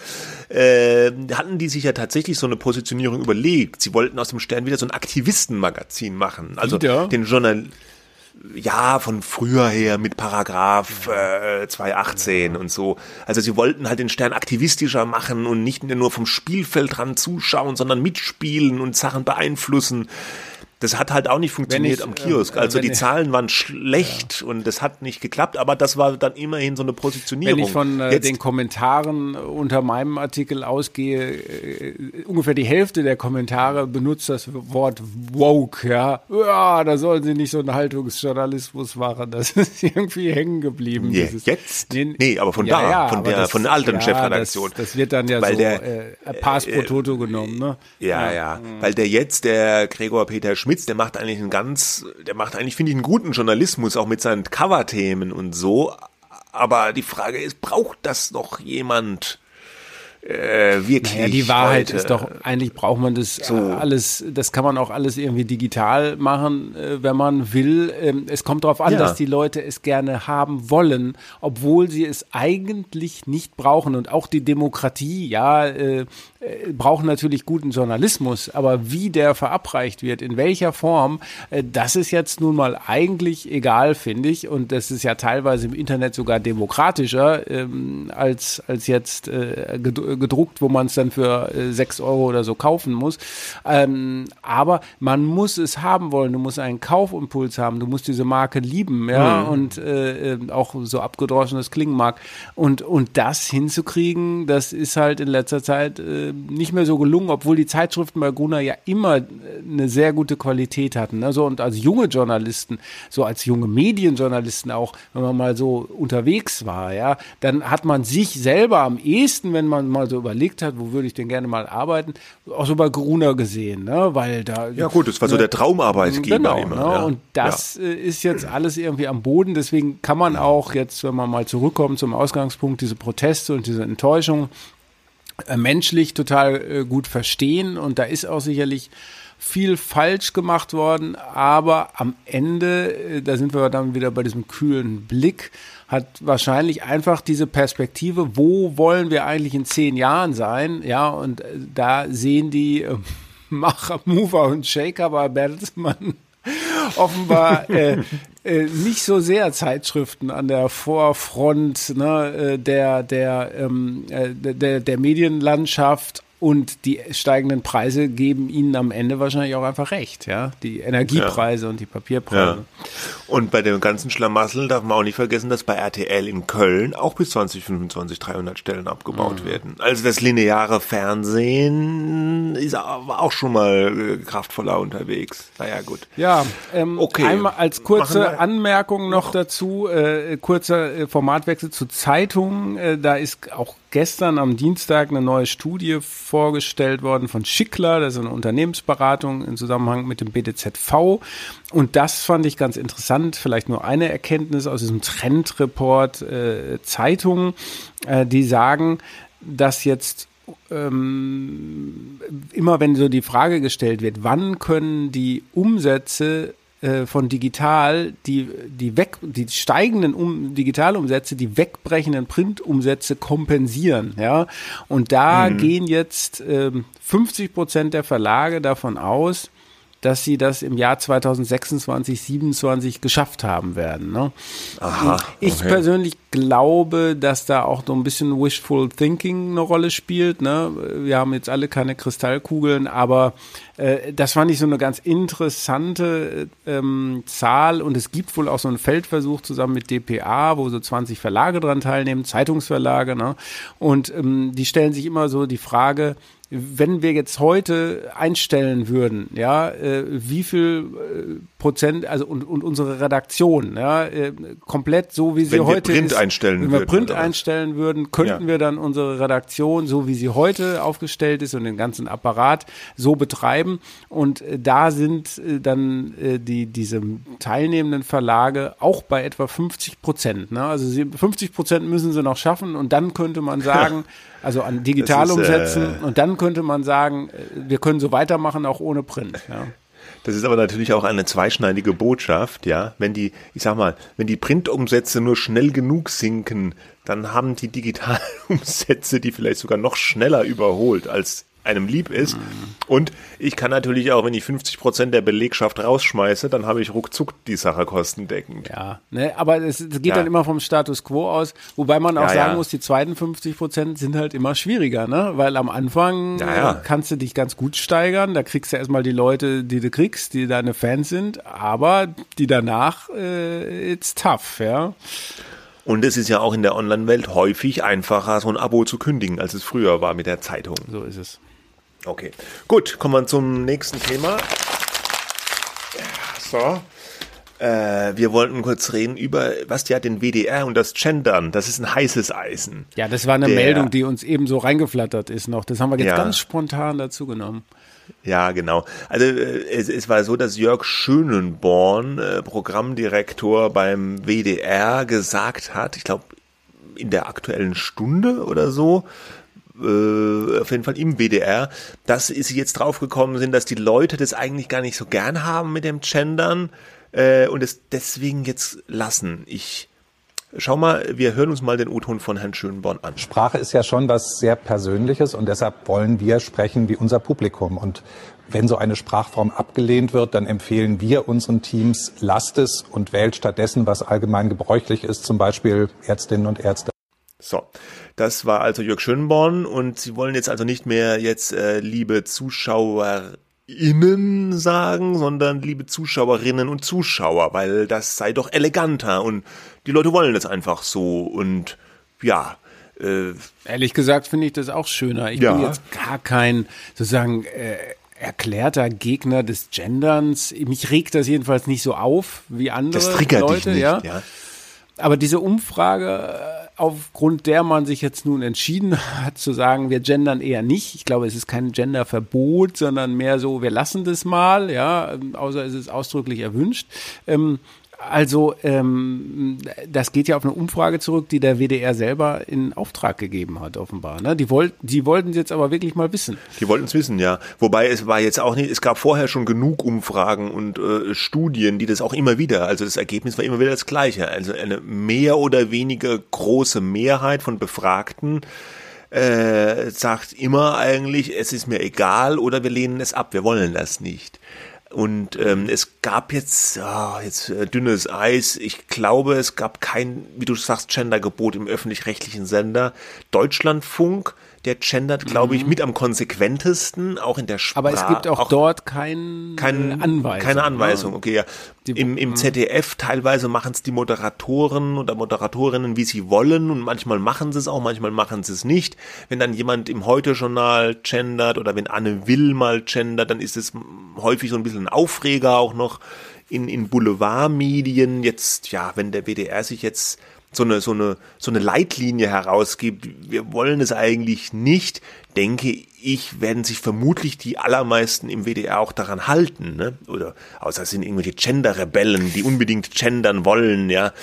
äh, hatten die sich ja tatsächlich so eine Positionierung überlegt. Sie wollten aus dem Stern wieder so ein Aktivistenmagazin machen. Also wieder? den Journal ja, von früher her mit Paragraph äh, 218 und so. Also sie wollten halt den Stern aktivistischer machen und nicht nur vom Spielfeld dran zuschauen, sondern mitspielen und Sachen beeinflussen. Das hat halt auch nicht funktioniert ich, am Kiosk. Ähm, also die ich, Zahlen waren schlecht ja. und das hat nicht geklappt, aber das war dann immerhin so eine Positionierung. Wenn ich von äh, den Kommentaren unter meinem Artikel ausgehe, äh, ungefähr die Hälfte der Kommentare benutzt das Wort woke, ja. Ja, da sollen sie nicht so einen Haltungsjournalismus machen. Das ist irgendwie hängen geblieben. Yeah, jetzt? Nee, nee, aber von ja, da, ja, von der das, von der alten Chefredaktion. Das, das, wird dann ja Weil so der, äh, Pass pro Toto genommen, ne? Ja, ja, Weil der jetzt, der Gregor Peter Schmidt, Schmitz, der macht eigentlich einen ganz, der macht eigentlich, finde ich, einen guten Journalismus, auch mit seinen Cover-Themen und so. Aber die Frage ist, braucht das noch jemand? äh, wirklich. Naja, die Wahrheit heute. ist doch, eigentlich braucht man das so. alles, das kann man auch alles irgendwie digital machen, äh, wenn man will. Ähm, es kommt darauf an, ja. dass die Leute es gerne haben wollen, obwohl sie es eigentlich nicht brauchen. Und auch die Demokratie, ja, äh, brauchen natürlich guten Journalismus, aber wie der verabreicht wird, in welcher Form, äh, das ist jetzt nun mal eigentlich egal, finde ich. Und das ist ja teilweise im Internet sogar demokratischer ähm, als, als jetzt äh, gedruckt, wo man es dann für äh, 6 Euro oder so kaufen muss. Ähm, aber man muss es haben wollen, du musst einen Kaufimpuls haben, du musst diese Marke lieben, ja, mhm. und äh, äh auch so abgedroschen das klingen mag. Und, und das hinzukriegen, das ist halt in letzter Zeit äh, nicht mehr so gelungen, obwohl die Zeitschriften bei Gruner ja immer äh, eine sehr gute Qualität hatten. Ne? So, und als junge Journalisten, so als junge Medienjournalisten auch, wenn man mal so unterwegs war, ja, dann hat man sich selber am ehesten, wenn man mal so überlegt hat, wo würde ich denn gerne mal arbeiten, auch so bei Gruner gesehen, ne? Weil da. Ja, gut, das war so der Traumarbeitgeber genau, immer. Ne? Ja. Und das ja. Äh, ist jetzt alles irgendwie am Boden. Deswegen kann man auch jetzt, wenn man mal zurückkommt zum Ausgangspunkt, diese Proteste und diese Enttäuschung menschlich total äh, gut verstehen. Und da ist auch sicherlich viel falsch gemacht worden, aber am Ende, äh, da sind wir dann wieder bei diesem kühlen Blick, hat wahrscheinlich einfach diese Perspektive, wo wollen wir eigentlich in zehn Jahren sein, ja, und da sehen die Macher, Mover und Shaker bei Bertelsmann offenbar äh, äh, nicht so sehr Zeitschriften an der Vorfront ne, äh, der, der, ähm, äh, der, der Medienlandschaft und die steigenden Preise geben ihnen am Ende wahrscheinlich auch einfach recht, ja. Die Energiepreise ja. und die Papierpreise. Ja. Und bei dem ganzen Schlamassel darf man auch nicht vergessen, dass bei RTL in Köln auch bis 2025 300 Stellen abgebaut mhm. werden. Also das lineare Fernsehen ist auch schon mal äh, kraftvoller unterwegs. Naja, gut. Ja, ähm, okay. einmal als kurze Anmerkung noch dazu, äh, kurzer äh, Formatwechsel zu Zeitungen. Äh, da ist auch gestern am Dienstag eine neue Studie vorgestellt worden von Schickler, das ist eine Unternehmensberatung im Zusammenhang mit dem BDZV. Und das fand ich ganz interessant, vielleicht nur eine Erkenntnis aus diesem Trendreport äh, Zeitungen, äh, die sagen, dass jetzt ähm, immer wenn so die Frage gestellt wird, wann können die Umsätze äh, von digital, die, die weg, die steigenden um, Digitalumsätze, die wegbrechenden Printumsätze kompensieren, ja. Und da mhm. gehen jetzt ähm, 50 Prozent der Verlage davon aus, dass sie das im Jahr 2026, 2027 geschafft haben werden. Ne? Aha, okay. Ich persönlich glaube, dass da auch so ein bisschen Wishful Thinking eine Rolle spielt. Ne? Wir haben jetzt alle keine Kristallkugeln, aber äh, das fand ich so eine ganz interessante ähm, Zahl und es gibt wohl auch so einen Feldversuch zusammen mit DPA, wo so 20 Verlage dran teilnehmen, Zeitungsverlage. Ne? Und ähm, die stellen sich immer so die Frage, wenn wir jetzt heute einstellen würden, ja, äh, wie viel äh, Prozent, also und, und unsere Redaktion, ja, äh, komplett so wie sie wenn heute wir Print ist, einstellen wenn wir Print einstellen würden, könnten ja. wir dann unsere Redaktion, so wie sie heute aufgestellt ist und den ganzen Apparat so betreiben. Und äh, da sind äh, dann äh, die diese teilnehmenden Verlage auch bei etwa 50 Prozent. Ne? Also sie, 50 Prozent müssen sie noch schaffen und dann könnte man sagen, also an Digitalumsätzen. Äh, und dann könnte man sagen, äh, wir können so weitermachen, auch ohne Print. Ja. Das ist aber natürlich auch eine zweischneidige Botschaft, ja. Wenn die, ich sag mal, wenn die Printumsätze nur schnell genug sinken, dann haben die Digitalumsätze die vielleicht sogar noch schneller überholt als einem lieb ist. Mhm. Und ich kann natürlich auch, wenn ich 50 Prozent der Belegschaft rausschmeiße, dann habe ich ruckzuck die Sache kostendeckend. Ja, ne, aber es, es geht ja. dann immer vom Status quo aus, wobei man auch ja, sagen ja. muss, die zweiten 50 Prozent sind halt immer schwieriger, ne? Weil am Anfang kannst du dich ganz gut steigern, da kriegst du erstmal die Leute, die du kriegst, die deine Fans sind, aber die danach, äh, it's tough, ja. Und es ist ja auch in der Online-Welt häufig einfacher, so ein Abo zu kündigen, als es früher war mit der Zeitung. So ist es. Okay, gut, kommen wir zum nächsten Thema. So. Äh, wir wollten kurz reden über, was ja den WDR und das Gendern, das ist ein heißes Eisen. Ja, das war eine der, Meldung, die uns eben so reingeflattert ist noch. Das haben wir jetzt ja. ganz spontan dazu genommen. Ja, genau. Also äh, es, es war so, dass Jörg Schönenborn, äh, Programmdirektor beim WDR, gesagt hat, ich glaube in der aktuellen Stunde oder so, äh, auf jeden Fall im WDR, dass sie jetzt draufgekommen sind, dass die Leute das eigentlich gar nicht so gern haben mit dem Gendern äh, und es deswegen jetzt lassen. Ich Schau mal, wir hören uns mal den O-Ton von Herrn Schönborn an. Sprache ist ja schon was sehr Persönliches und deshalb wollen wir sprechen wie unser Publikum. Und wenn so eine Sprachform abgelehnt wird, dann empfehlen wir unseren Teams, lasst es und wählt stattdessen, was allgemein gebräuchlich ist, zum Beispiel Ärztinnen und Ärzte. So, das war also Jörg Schönborn und Sie wollen jetzt also nicht mehr jetzt, äh, liebe ZuschauerInnen sagen, sondern liebe Zuschauerinnen und Zuschauer, weil das sei doch eleganter und die Leute wollen das einfach so und ja, äh, Ehrlich gesagt finde ich das auch schöner. Ich ja. bin jetzt gar kein sozusagen äh, erklärter Gegner des Genderns. Mich regt das jedenfalls nicht so auf wie andere das triggert Leute. Dich nicht, ja. ja. Aber diese Umfrage, äh, aufgrund der man sich jetzt nun entschieden hat zu sagen, wir gendern eher nicht. Ich glaube, es ist kein Genderverbot, sondern mehr so, wir lassen das mal, ja, außer es ist ausdrücklich erwünscht. Ähm, also ähm, das geht ja auf eine Umfrage zurück, die der WDR selber in Auftrag gegeben hat, offenbar. Ne? Die, wollt, die wollten es jetzt aber wirklich mal wissen. Die wollten es wissen, ja. Wobei es war jetzt auch nicht, es gab vorher schon genug Umfragen und äh, Studien, die das auch immer wieder, also das Ergebnis war immer wieder das gleiche. Also eine mehr oder weniger große Mehrheit von Befragten äh, sagt immer eigentlich, es ist mir egal oder wir lehnen es ab, wir wollen das nicht. Und ähm, es gab jetzt, oh, jetzt äh, dünnes Eis. Ich glaube, es gab kein, wie du sagst, Gendergebot im öffentlich-rechtlichen Sender. Deutschlandfunk der gendert, glaube ich, mhm. mit am konsequentesten, auch in der Sprache. Aber es gibt auch, auch dort kein, kein, äh, Anweisung. Keine Anweisung, okay, ja. Im, im mhm. ZDF teilweise machen es die Moderatoren oder Moderatorinnen, wie sie wollen und manchmal machen sie es auch, manchmal machen sie es nicht. Wenn dann jemand im Heute-Journal gendert oder wenn Anne Will mal gendert, dann ist es häufig so ein bisschen ein Aufreger auch noch in, in Boulevardmedien. Jetzt, ja, wenn der WDR sich jetzt so eine, so eine, so eine Leitlinie herausgibt, wir wollen es eigentlich nicht, denke ich, werden sich vermutlich die allermeisten im WDR auch daran halten, ne? Oder außer es sind irgendwelche Gender-Rebellen, die unbedingt gendern wollen, ja.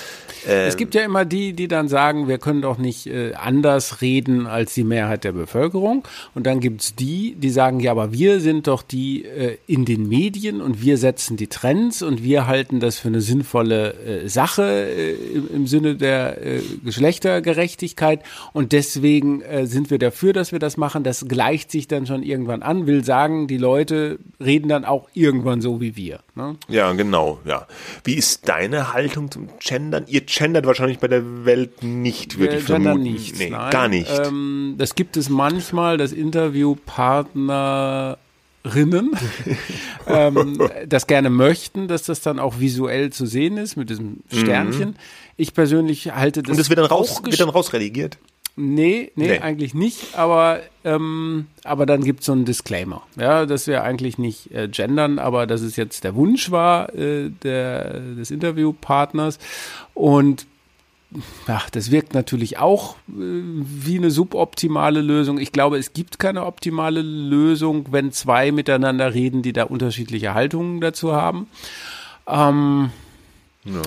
Ähm, es gibt ja immer die, die dann sagen, wir können doch nicht äh, anders reden als die Mehrheit der Bevölkerung. Und dann gibt's die, die sagen, ja, aber wir sind doch die äh, in den Medien und wir setzen die Trends und wir halten das für eine sinnvolle äh, Sache äh, im, im, Sinne der äh, Geschlechtergerechtigkeit. Und deswegen äh, sind wir dafür, dass wir das machen. Das gleicht sich dann schon irgendwann an, will sagen, die Leute reden dann auch irgendwann so wie wir. Ne? Ja, genau, ja. Wie ist deine Haltung zum Gendern? Ihr gendert wahrscheinlich bei der Welt nicht, würde ich vermuten. Nicht, nee, nein. gar nicht. Ähm, das gibt es manchmal, das Interviewpartner Rinnen, ähm, das gerne möchten, dass das dann auch visuell zu sehen ist mit diesem Sternchen. Mhm. Ich persönlich halte das. Und das wird dann raus, wird dann rausredigiert? Nee, nee, nee, eigentlich nicht, aber, ähm, aber dann gibt es so einen Disclaimer. Ja, dass wir eigentlich nicht äh, gendern, aber dass es jetzt der Wunsch war äh, der, des Interviewpartners. Und ja, das wirkt natürlich auch äh, wie eine suboptimale Lösung. Ich glaube, es gibt keine optimale Lösung, wenn zwei miteinander reden, die da unterschiedliche Haltungen dazu haben. Ähm, ja.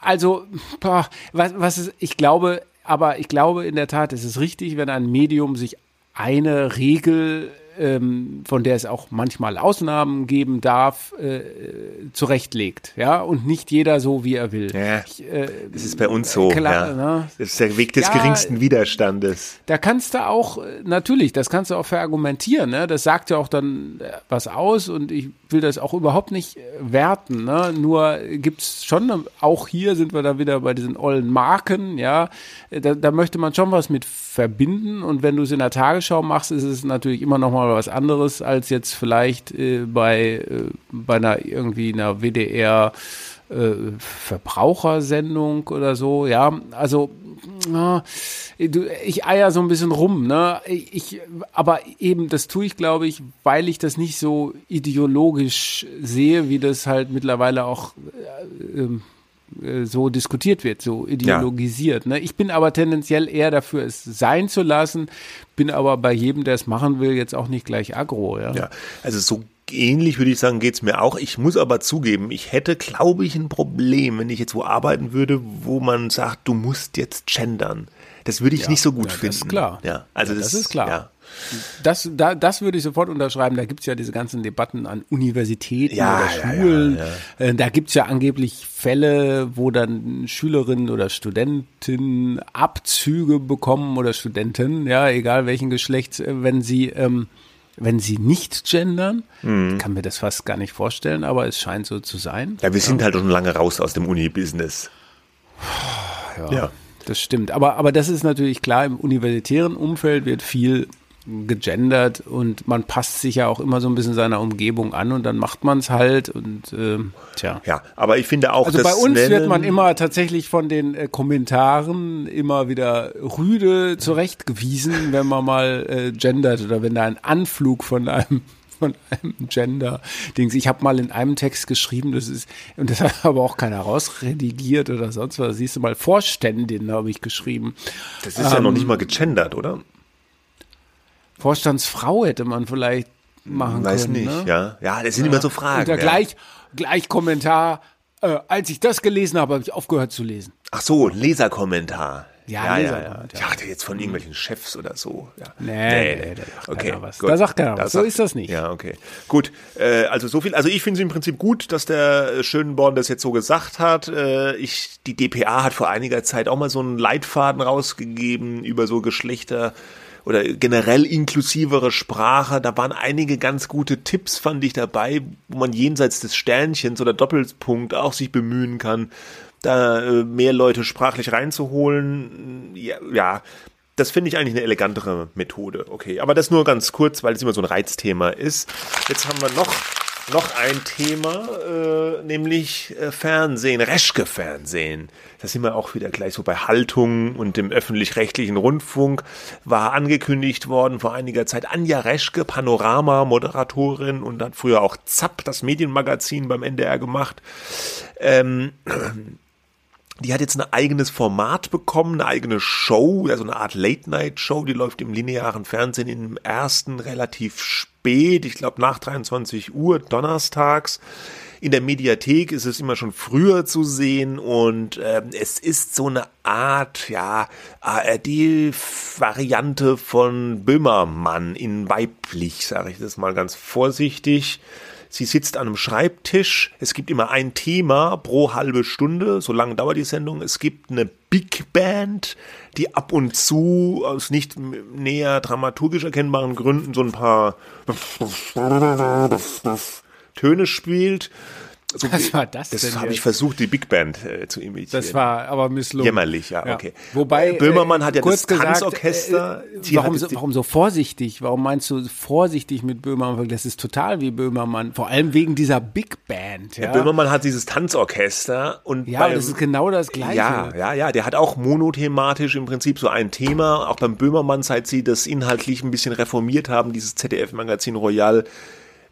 Also, was, was ist, ich glaube, aber ich glaube in der Tat, es ist richtig, wenn ein Medium sich eine Regel ähm, von der es auch manchmal Ausnahmen geben darf, äh, zurechtlegt, ja, und nicht jeder so, wie er will. Ja, ich, äh, das ist bei uns so. Klar, ja. ne? Das ist der Weg des ja, geringsten Widerstandes. Da kannst du auch, natürlich, das kannst du auch verargumentieren, ne? Das sagt ja auch dann was aus und ich will das auch überhaupt nicht werten, ne? Nur gibt's schon, auch hier sind wir da wieder bei diesen ollen Marken, ja, da, da möchte man schon was mit verbinden und wenn du es in der Tagesschau machst, ist es natürlich immer noch mal was anderes als jetzt vielleicht äh, bei, äh, bei einer irgendwie einer WDR äh, Verbrauchersendung oder so, ja, also ich eier so ein bisschen rum, ne? Ich, aber eben, das tue ich, glaube ich, weil ich das nicht so ideologisch sehe, wie das halt mittlerweile auch äh, ähm, äh, so diskutiert wird, so ideologisiert. Ja. Ne? Ich bin aber tendenziell eher dafür, es sein zu lassen, bin aber bei jedem, der es machen will, jetzt auch nicht gleich aggro. Ja, ja also so ähnlich würde ich sagen, geht's mir auch. Ich muss aber zugeben, ich hätte, glaube ich, ein Problem, wenn ich jetzt wo arbeiten würde, wo man sagt, du musst jetzt gendern. Das würde ich ja, nicht so gut ja, finden. Das ist klar. Ja, also das, das ist klar. Ja. Das, da, das würde ich sofort unterschreiben. Da gibt's ja diese ganzen Debatten an Universitäten ja, oder Schulen. Ja, ja, äh, da gibt's ja angeblich Fälle, wo dann Schülerinnen oder Studentinnen Abzüge bekommen oder Studenten, ja, egal welchen Geschlechts, äh, wenn sie ähm, wenn sie nicht gendern. Mhm. Ich kann mir das fast gar nicht vorstellen, aber es scheint so zu sein. Ja, wir sind halt schon lange raus aus dem Uni-Business. Ja, ja, das stimmt. Aber, aber das ist natürlich klar, im universitären Umfeld wird viel gegendert und man passt sich ja auch immer so ein bisschen seiner Umgebung an und dann macht man es halt und äh, tja. Ja, aber ich finde auch, also bei uns Nennen wird man immer tatsächlich von den äh, Kommentaren immer wieder rüde zurechtgewiesen, wenn man mal äh, gendert oder wenn da ein Anflug von einem von einem Gender-Dings. Ich habe mal in einem Text geschrieben, das ist, und das hat aber auch keiner rausredigiert oder sonst was. Siehst du mal, Vorständin habe ich geschrieben. Das ist ähm, ja noch nicht mal gegendert, oder? Vorstandsfrau hätte man vielleicht machen Weiß können. Weiß nicht, ne? ja. Ja, das sind ja. immer so Fragen. Und ja. gleich, gleich Kommentar, äh, als ich das gelesen habe, habe ich aufgehört zu lesen. Ach so, Leserkommentar. Ja, ja, ja, ja. Ich dachte jetzt von irgendwelchen Chefs oder so. Ja. Nee, nee, nee, da sagt okay, keiner was. Gut. Da sagt keiner was. So ist das nicht. Ja, okay. Gut. Äh, also so viel. Also ich finde es im Prinzip gut, dass der Schönborn das jetzt so gesagt hat. Äh, ich, die DPA hat vor einiger Zeit auch mal so einen Leitfaden rausgegeben über so Geschlechter oder generell inklusivere Sprache. Da waren einige ganz gute Tipps, fand ich dabei, wo man jenseits des Sternchens oder Doppelpunkt auch sich bemühen kann, da äh, mehr Leute sprachlich reinzuholen. Ja, ja das finde ich eigentlich eine elegantere Methode. Okay, aber das nur ganz kurz, weil es immer so ein Reizthema ist. Jetzt haben wir noch noch ein Thema, äh, nämlich äh, Fernsehen, Reschke-Fernsehen. Da sind wir auch wieder gleich so bei Haltung und dem öffentlich-rechtlichen Rundfunk. War angekündigt worden vor einiger Zeit Anja Reschke, Panorama-Moderatorin und hat früher auch ZAP, das Medienmagazin beim NDR gemacht. Ähm, die hat jetzt ein eigenes Format bekommen, eine eigene Show, also eine Art Late-Night-Show, die läuft im linearen Fernsehen im ersten relativ spät, ich glaube nach 23 Uhr, donnerstags. In der Mediathek ist es immer schon früher zu sehen und äh, es ist so eine Art, ja, ARD-Variante von Böhmermann in weiblich, sage ich das mal ganz vorsichtig. Sie sitzt an einem Schreibtisch. Es gibt immer ein Thema pro halbe Stunde. So lange dauert die Sendung. Es gibt eine Big Band, die ab und zu aus nicht näher dramaturgisch erkennbaren Gründen so ein paar Töne spielt. So, Was war das Das habe ich versucht, die Big Band äh, zu imitieren. Das war aber misslungen. Jämmerlich, ja, okay. Ja. Wobei äh, Böhmermann hat ja das Tanzorchester. Äh, warum, so, warum so vorsichtig? Warum meinst du vorsichtig mit Böhmermann? Das ist total wie Böhmermann. Vor allem wegen dieser Big Band. Ja, ja Böhmermann hat dieses Tanzorchester und ja, beim, das ist genau das Gleiche. Ja, ja, ja. Der hat auch monothematisch im Prinzip so ein Thema. Auch beim Böhmermann, seit sie das inhaltlich ein bisschen reformiert haben, dieses ZDF-Magazin Royal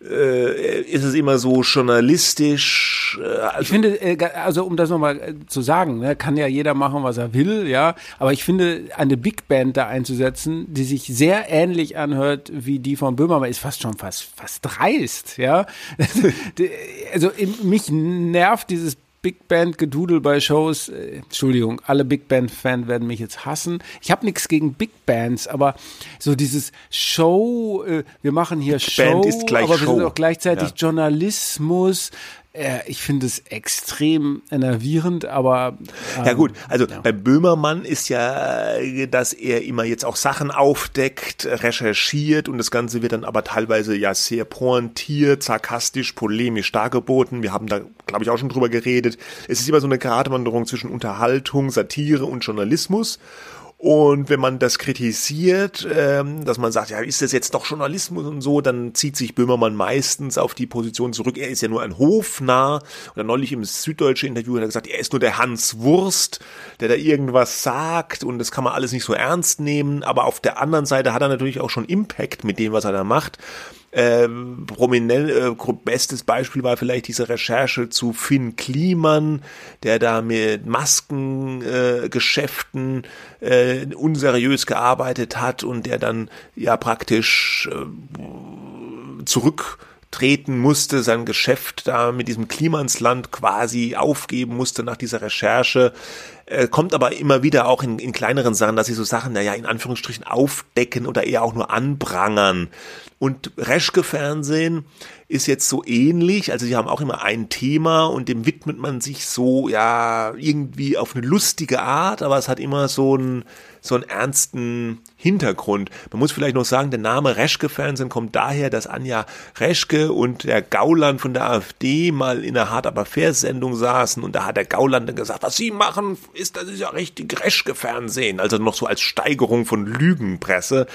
äh, ist es immer so journalistisch. Äh, also ich finde, äh, also um das nochmal äh, zu sagen, ne, kann ja jeder machen, was er will, ja, aber ich finde, eine Big Band da einzusetzen, die sich sehr ähnlich anhört wie die von Böhmermann, ist fast schon fast, fast dreist, ja. also mich nervt dieses Big Band Gedudel bei Shows. Äh, Entschuldigung, alle Big Band Fans werden mich jetzt hassen. Ich habe nichts gegen Big Bands, aber so dieses Show, äh, wir machen hier Big Show, aber wir sind auch gleichzeitig ja. Journalismus ich finde es extrem enervierend, aber. Ähm, ja gut, also ja. bei Böhmermann ist ja, dass er immer jetzt auch Sachen aufdeckt, recherchiert und das Ganze wird dann aber teilweise ja sehr pointiert, sarkastisch, polemisch dargeboten. Wir haben da, glaube ich, auch schon drüber geredet. Es ist immer so eine Gratwanderung zwischen Unterhaltung, Satire und Journalismus. Und wenn man das kritisiert, ähm, dass man sagt, ja, ist das jetzt doch Journalismus und so, dann zieht sich Böhmermann meistens auf die Position zurück. Er ist ja nur ein Hofnarr. Oder neulich im Süddeutsche Interview hat er gesagt, er ist nur der Hans Wurst, der da irgendwas sagt und das kann man alles nicht so ernst nehmen. Aber auf der anderen Seite hat er natürlich auch schon Impact mit dem, was er da macht. Ähm, prominent, äh, bestes Beispiel war vielleicht diese Recherche zu Finn Kliman, der da mit Maskengeschäften äh, äh, unseriös gearbeitet hat und der dann ja praktisch äh, zurücktreten musste, sein Geschäft da mit diesem Klimansland quasi aufgeben musste nach dieser Recherche. Äh, kommt aber immer wieder auch in, in kleineren Sachen, dass sie so Sachen, naja, in Anführungsstrichen aufdecken oder eher auch nur anprangern. Und Reschke-Fernsehen ist jetzt so ähnlich. Also sie haben auch immer ein Thema und dem widmet man sich so, ja, irgendwie auf eine lustige Art, aber es hat immer so ein, so einen ernsten Hintergrund. Man muss vielleicht noch sagen, der Name Reschke-Fernsehen kommt daher, dass Anja Reschke und der Gauland von der AfD mal in einer Hard Aber Fair Sendung saßen und da hat der Gauland dann gesagt, was sie machen, ist, das ist ja richtig Reschke-Fernsehen. Also noch so als Steigerung von Lügenpresse.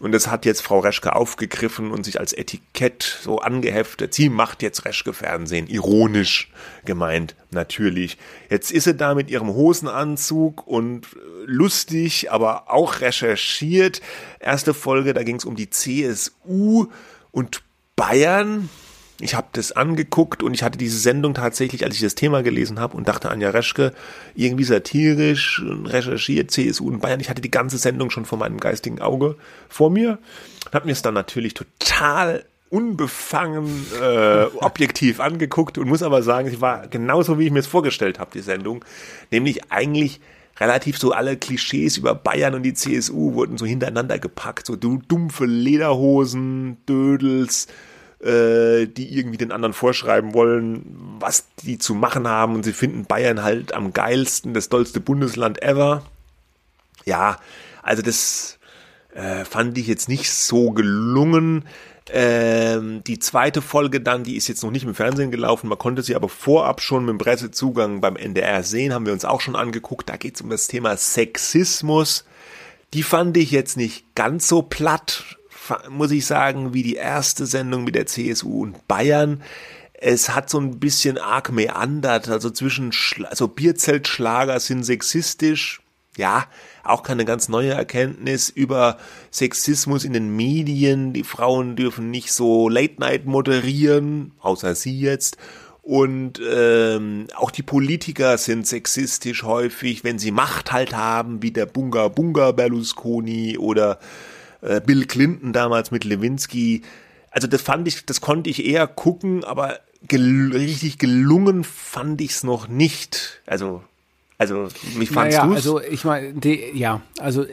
Und das hat jetzt Frau Reschke aufgegriffen und sich als Etikett so angeheftet. Sie macht jetzt Reschke-Fernsehen. Ironisch gemeint, natürlich. Jetzt ist sie da mit ihrem Hosenanzug und lustig, aber auch recherchiert. Erste Folge, da ging es um die CSU und Bayern. Ich habe das angeguckt und ich hatte diese Sendung tatsächlich, als ich das Thema gelesen habe und dachte Anja Reschke, irgendwie satirisch recherchiert, CSU und Bayern. Ich hatte die ganze Sendung schon vor meinem geistigen Auge vor mir habe mir es dann natürlich total unbefangen äh, objektiv angeguckt und muss aber sagen, sie war genauso, wie ich mir es vorgestellt habe, die Sendung. Nämlich eigentlich relativ so alle Klischees über Bayern und die CSU wurden so hintereinander gepackt. So dumpfe Lederhosen, Dödels, äh, die irgendwie den anderen vorschreiben wollen, was die zu machen haben. Und sie finden Bayern halt am geilsten, das tollste Bundesland ever. Ja, also das äh, fand ich jetzt nicht so gelungen. Ähm, die zweite Folge dann, die ist jetzt noch nicht im Fernsehen gelaufen, man konnte sie aber vorab schon mit dem Pressezugang beim NDR sehen, haben wir uns auch schon angeguckt. Da geht es um das Thema Sexismus. Die fand ich jetzt nicht ganz so platt, muss ich sagen, wie die erste Sendung mit der CSU und Bayern. Es hat so ein bisschen arg meandert, also zwischen, also Bierzeltschlager sind sexistisch, ja, auch keine ganz neue Erkenntnis über Sexismus in den Medien. Die Frauen dürfen nicht so Late Night moderieren, außer sie jetzt. Und ähm, auch die Politiker sind sexistisch häufig, wenn sie Macht halt haben, wie der Bunga Bunga Berlusconi oder äh, Bill Clinton damals mit Lewinsky. Also das fand ich, das konnte ich eher gucken, aber gel richtig gelungen fand ich es noch nicht. Also also, wie fandst naja, du's? Also, ich meine, ja, also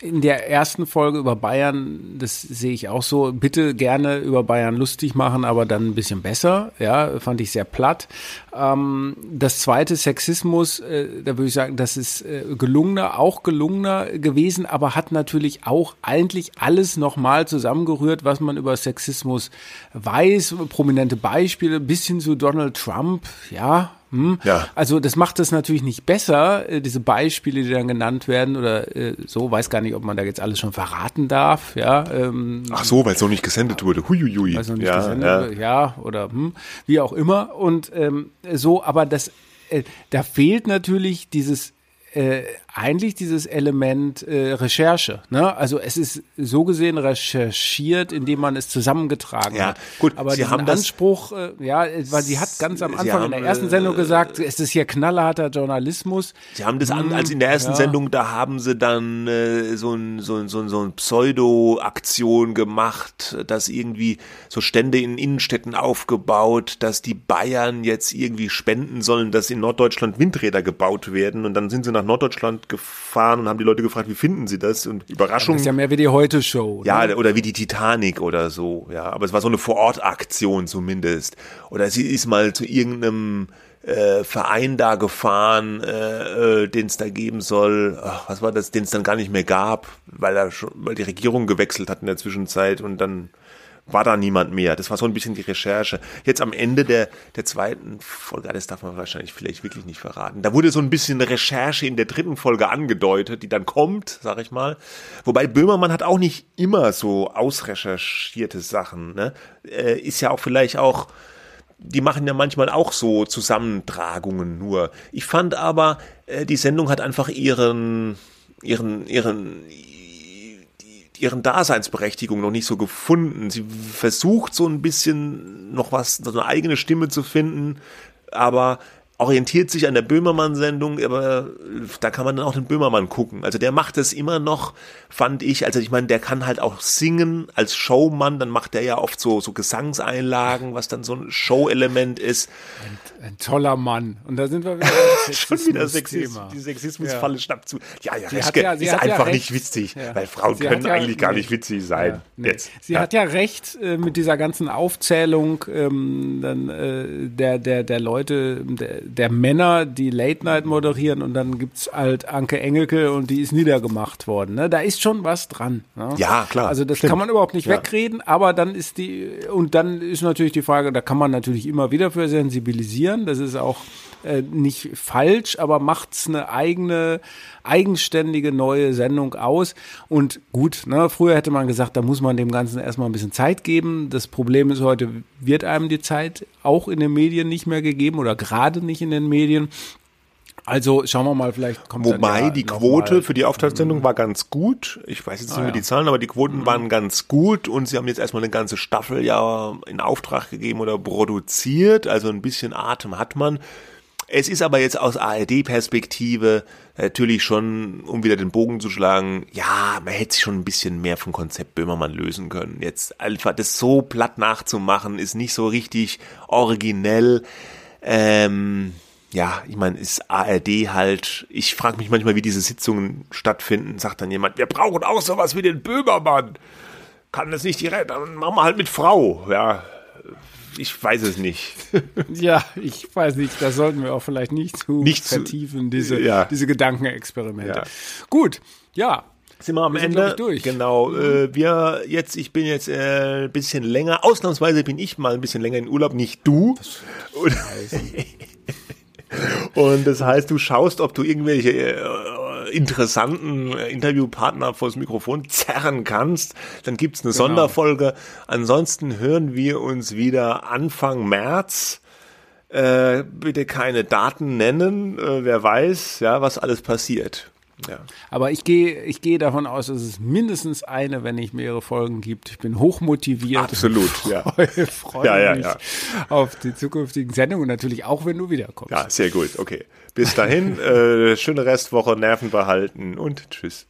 in der ersten Folge über Bayern, das sehe ich auch so, bitte gerne über Bayern lustig machen, aber dann ein bisschen besser, ja, fand ich sehr platt. Ähm, das zweite Sexismus, äh, da würde ich sagen, das ist äh, gelungener, auch gelungener gewesen, aber hat natürlich auch eigentlich alles nochmal zusammengerührt, was man über Sexismus weiß, prominente Beispiele, bis hin zu Donald Trump, ja, hm? Ja. Also das macht es natürlich nicht besser, äh, diese Beispiele, die dann genannt werden oder äh, so, weiß gar nicht, ob man da jetzt alles schon verraten darf, ja. Ähm, Ach so, weil es noch nicht gesendet wurde, huiuiui. Weil es noch nicht ja, gesendet ja. wurde, ja, oder hm, wie auch immer und ähm, so, aber das, äh, da fehlt natürlich dieses äh, eigentlich dieses Element äh, Recherche. Ne? Also es ist so gesehen recherchiert, indem man es zusammengetragen Ja, hat. gut, aber Sie haben das- Anspruch, äh, ja, weil sie hat ganz am Anfang in haben, der ersten äh, Sendung gesagt, es ist hier knallharter Journalismus. Sie haben das an, als in der ersten ja. Sendung, da haben sie dann äh, so ein, so ein, so ein, so ein Pseudo-Aktion gemacht, dass irgendwie so Stände in Innenstädten aufgebaut, dass die Bayern jetzt irgendwie spenden sollen, dass in Norddeutschland Windräder gebaut werden und dann sind sie nach Norddeutschland gefahren und haben die Leute gefragt, wie finden sie das? Und Das Überraschung. ist ja mehr wie die Heute-Show. Ja, ne? oder wie die Titanic oder so, ja. Aber es war so eine Vorortaktion zumindest. Oder sie ist mal zu irgendeinem äh, Verein da gefahren, äh, äh, den es da geben soll. Ach, was war das, den es dann gar nicht mehr gab, weil er schon, weil die Regierung gewechselt hat in der Zwischenzeit und dann war da niemand mehr. Das war so ein bisschen die Recherche. Jetzt am Ende der, der zweiten Folge, das darf man wahrscheinlich vielleicht wirklich nicht verraten. Da wurde so ein bisschen Recherche in der dritten Folge angedeutet, die dann kommt, sag ich mal. Wobei Böhmermann hat auch nicht immer so ausrecherchierte Sachen. Ne? Äh, ist ja auch vielleicht auch die machen ja manchmal auch so Zusammentragungen nur. Ich fand aber, äh, die Sendung hat einfach ihren, ihren, ihren, ihren Daseinsberechtigung noch nicht so gefunden. Sie versucht so ein bisschen noch was, so eine eigene Stimme zu finden, aber orientiert sich an der Böhmermann-Sendung, aber da kann man dann auch den Böhmermann gucken. Also der macht das immer noch, fand ich. Also ich meine, der kann halt auch singen als Showmann, dann macht der ja oft so, so Gesangseinlagen, was dann so ein Show-Element ist. Ein toller Mann. Und da sind wir wieder Schon wieder. Sexismus, die Sexismusfalle Ja. schnappt zu. Ja, ja, hat ja- ist ja einfach recht. nicht witzig, Ja. weil Frauen Sie können ja- eigentlich gar nicht witzig sein. Ja, nee. Jetzt. Sie ja. hat ja recht äh, mit dieser ganzen Aufzählung ähm, dann, äh, der, der, der Leute, der, der Männer, die Late Night moderieren und dann gibt's halt Anke Engelke und die ist niedergemacht worden. Ne? Da ist schon was dran. Ne? Ja, klar, Also das stimmt. kann man überhaupt nicht Ja. wegreden, aber dann ist die, und dann ist natürlich die Frage, da kann man natürlich immer wieder für sensibilisieren. Das ist auch äh, nicht falsch, aber macht's eine eigene, eigenständige neue Sendung aus. Und gut, ne, früher hätte man gesagt, da muss man dem Ganzen erstmal ein bisschen Zeit geben. Das Problem ist heute, wird einem die Zeit auch in den Medien nicht mehr gegeben oder gerade nicht in den Medien. Also schauen wir mal, vielleicht kommt Wobei ja die Quote für die Auftragssendung war ganz gut. Ich weiß jetzt nicht Ah, mehr ja. die Zahlen, aber die Quoten waren ganz gut und sie haben jetzt erstmal eine ganze Staffel ja in Auftrag gegeben oder produziert. Also ein bisschen Atem hat man. Es ist aber jetzt aus ARD-Perspektive natürlich schon, um wieder den Bogen zu schlagen, ja, man hätte sich schon ein bisschen mehr vom Konzept Böhmermann lösen können. Jetzt einfach das so platt nachzumachen, ist nicht so richtig originell. Ähm, ja, ich meine, ist ARD halt, ich frage mich manchmal, wie diese Sitzungen stattfinden, sagt dann jemand, wir brauchen auch sowas wie den Böhmermann. Kann das nicht direkt, dann machen wir halt mit Frau, ja. Ich weiß es nicht. Ja, ich weiß nicht, das sollten wir auch vielleicht nicht zu Nicht zu- vertiefen, diese, Ja. diese Gedankenexperimente. Ja. Gut, ja. Sind wir am Wir sind, Ende? ich, durch. Genau. Äh, wir jetzt, ich bin jetzt äh, ein bisschen länger. Ausnahmsweise bin ich mal ein bisschen länger in Urlaub, nicht du. Und, und das heißt, du schaust, ob du irgendwelche äh, interessanten äh, Interviewpartner vors Mikrofon zerren kannst. Dann gibt's eine Sonderfolge. Ansonsten hören wir uns wieder Anfang März. Äh, bitte keine Daten nennen. Äh, wer weiß, ja, was alles passiert. Ja. Aber ich gehe, ich gehe davon aus, dass es mindestens eine, wenn nicht mehrere Folgen gibt. Ich bin hochmotiviert. Absolut, ja. Freue, freue Ja, ja, mich ja. auf die zukünftigen Sendungen und natürlich auch, wenn du wiederkommst. Ja, sehr gut. Okay. Bis dahin, äh, schöne Restwoche, Nerven behalten und tschüss.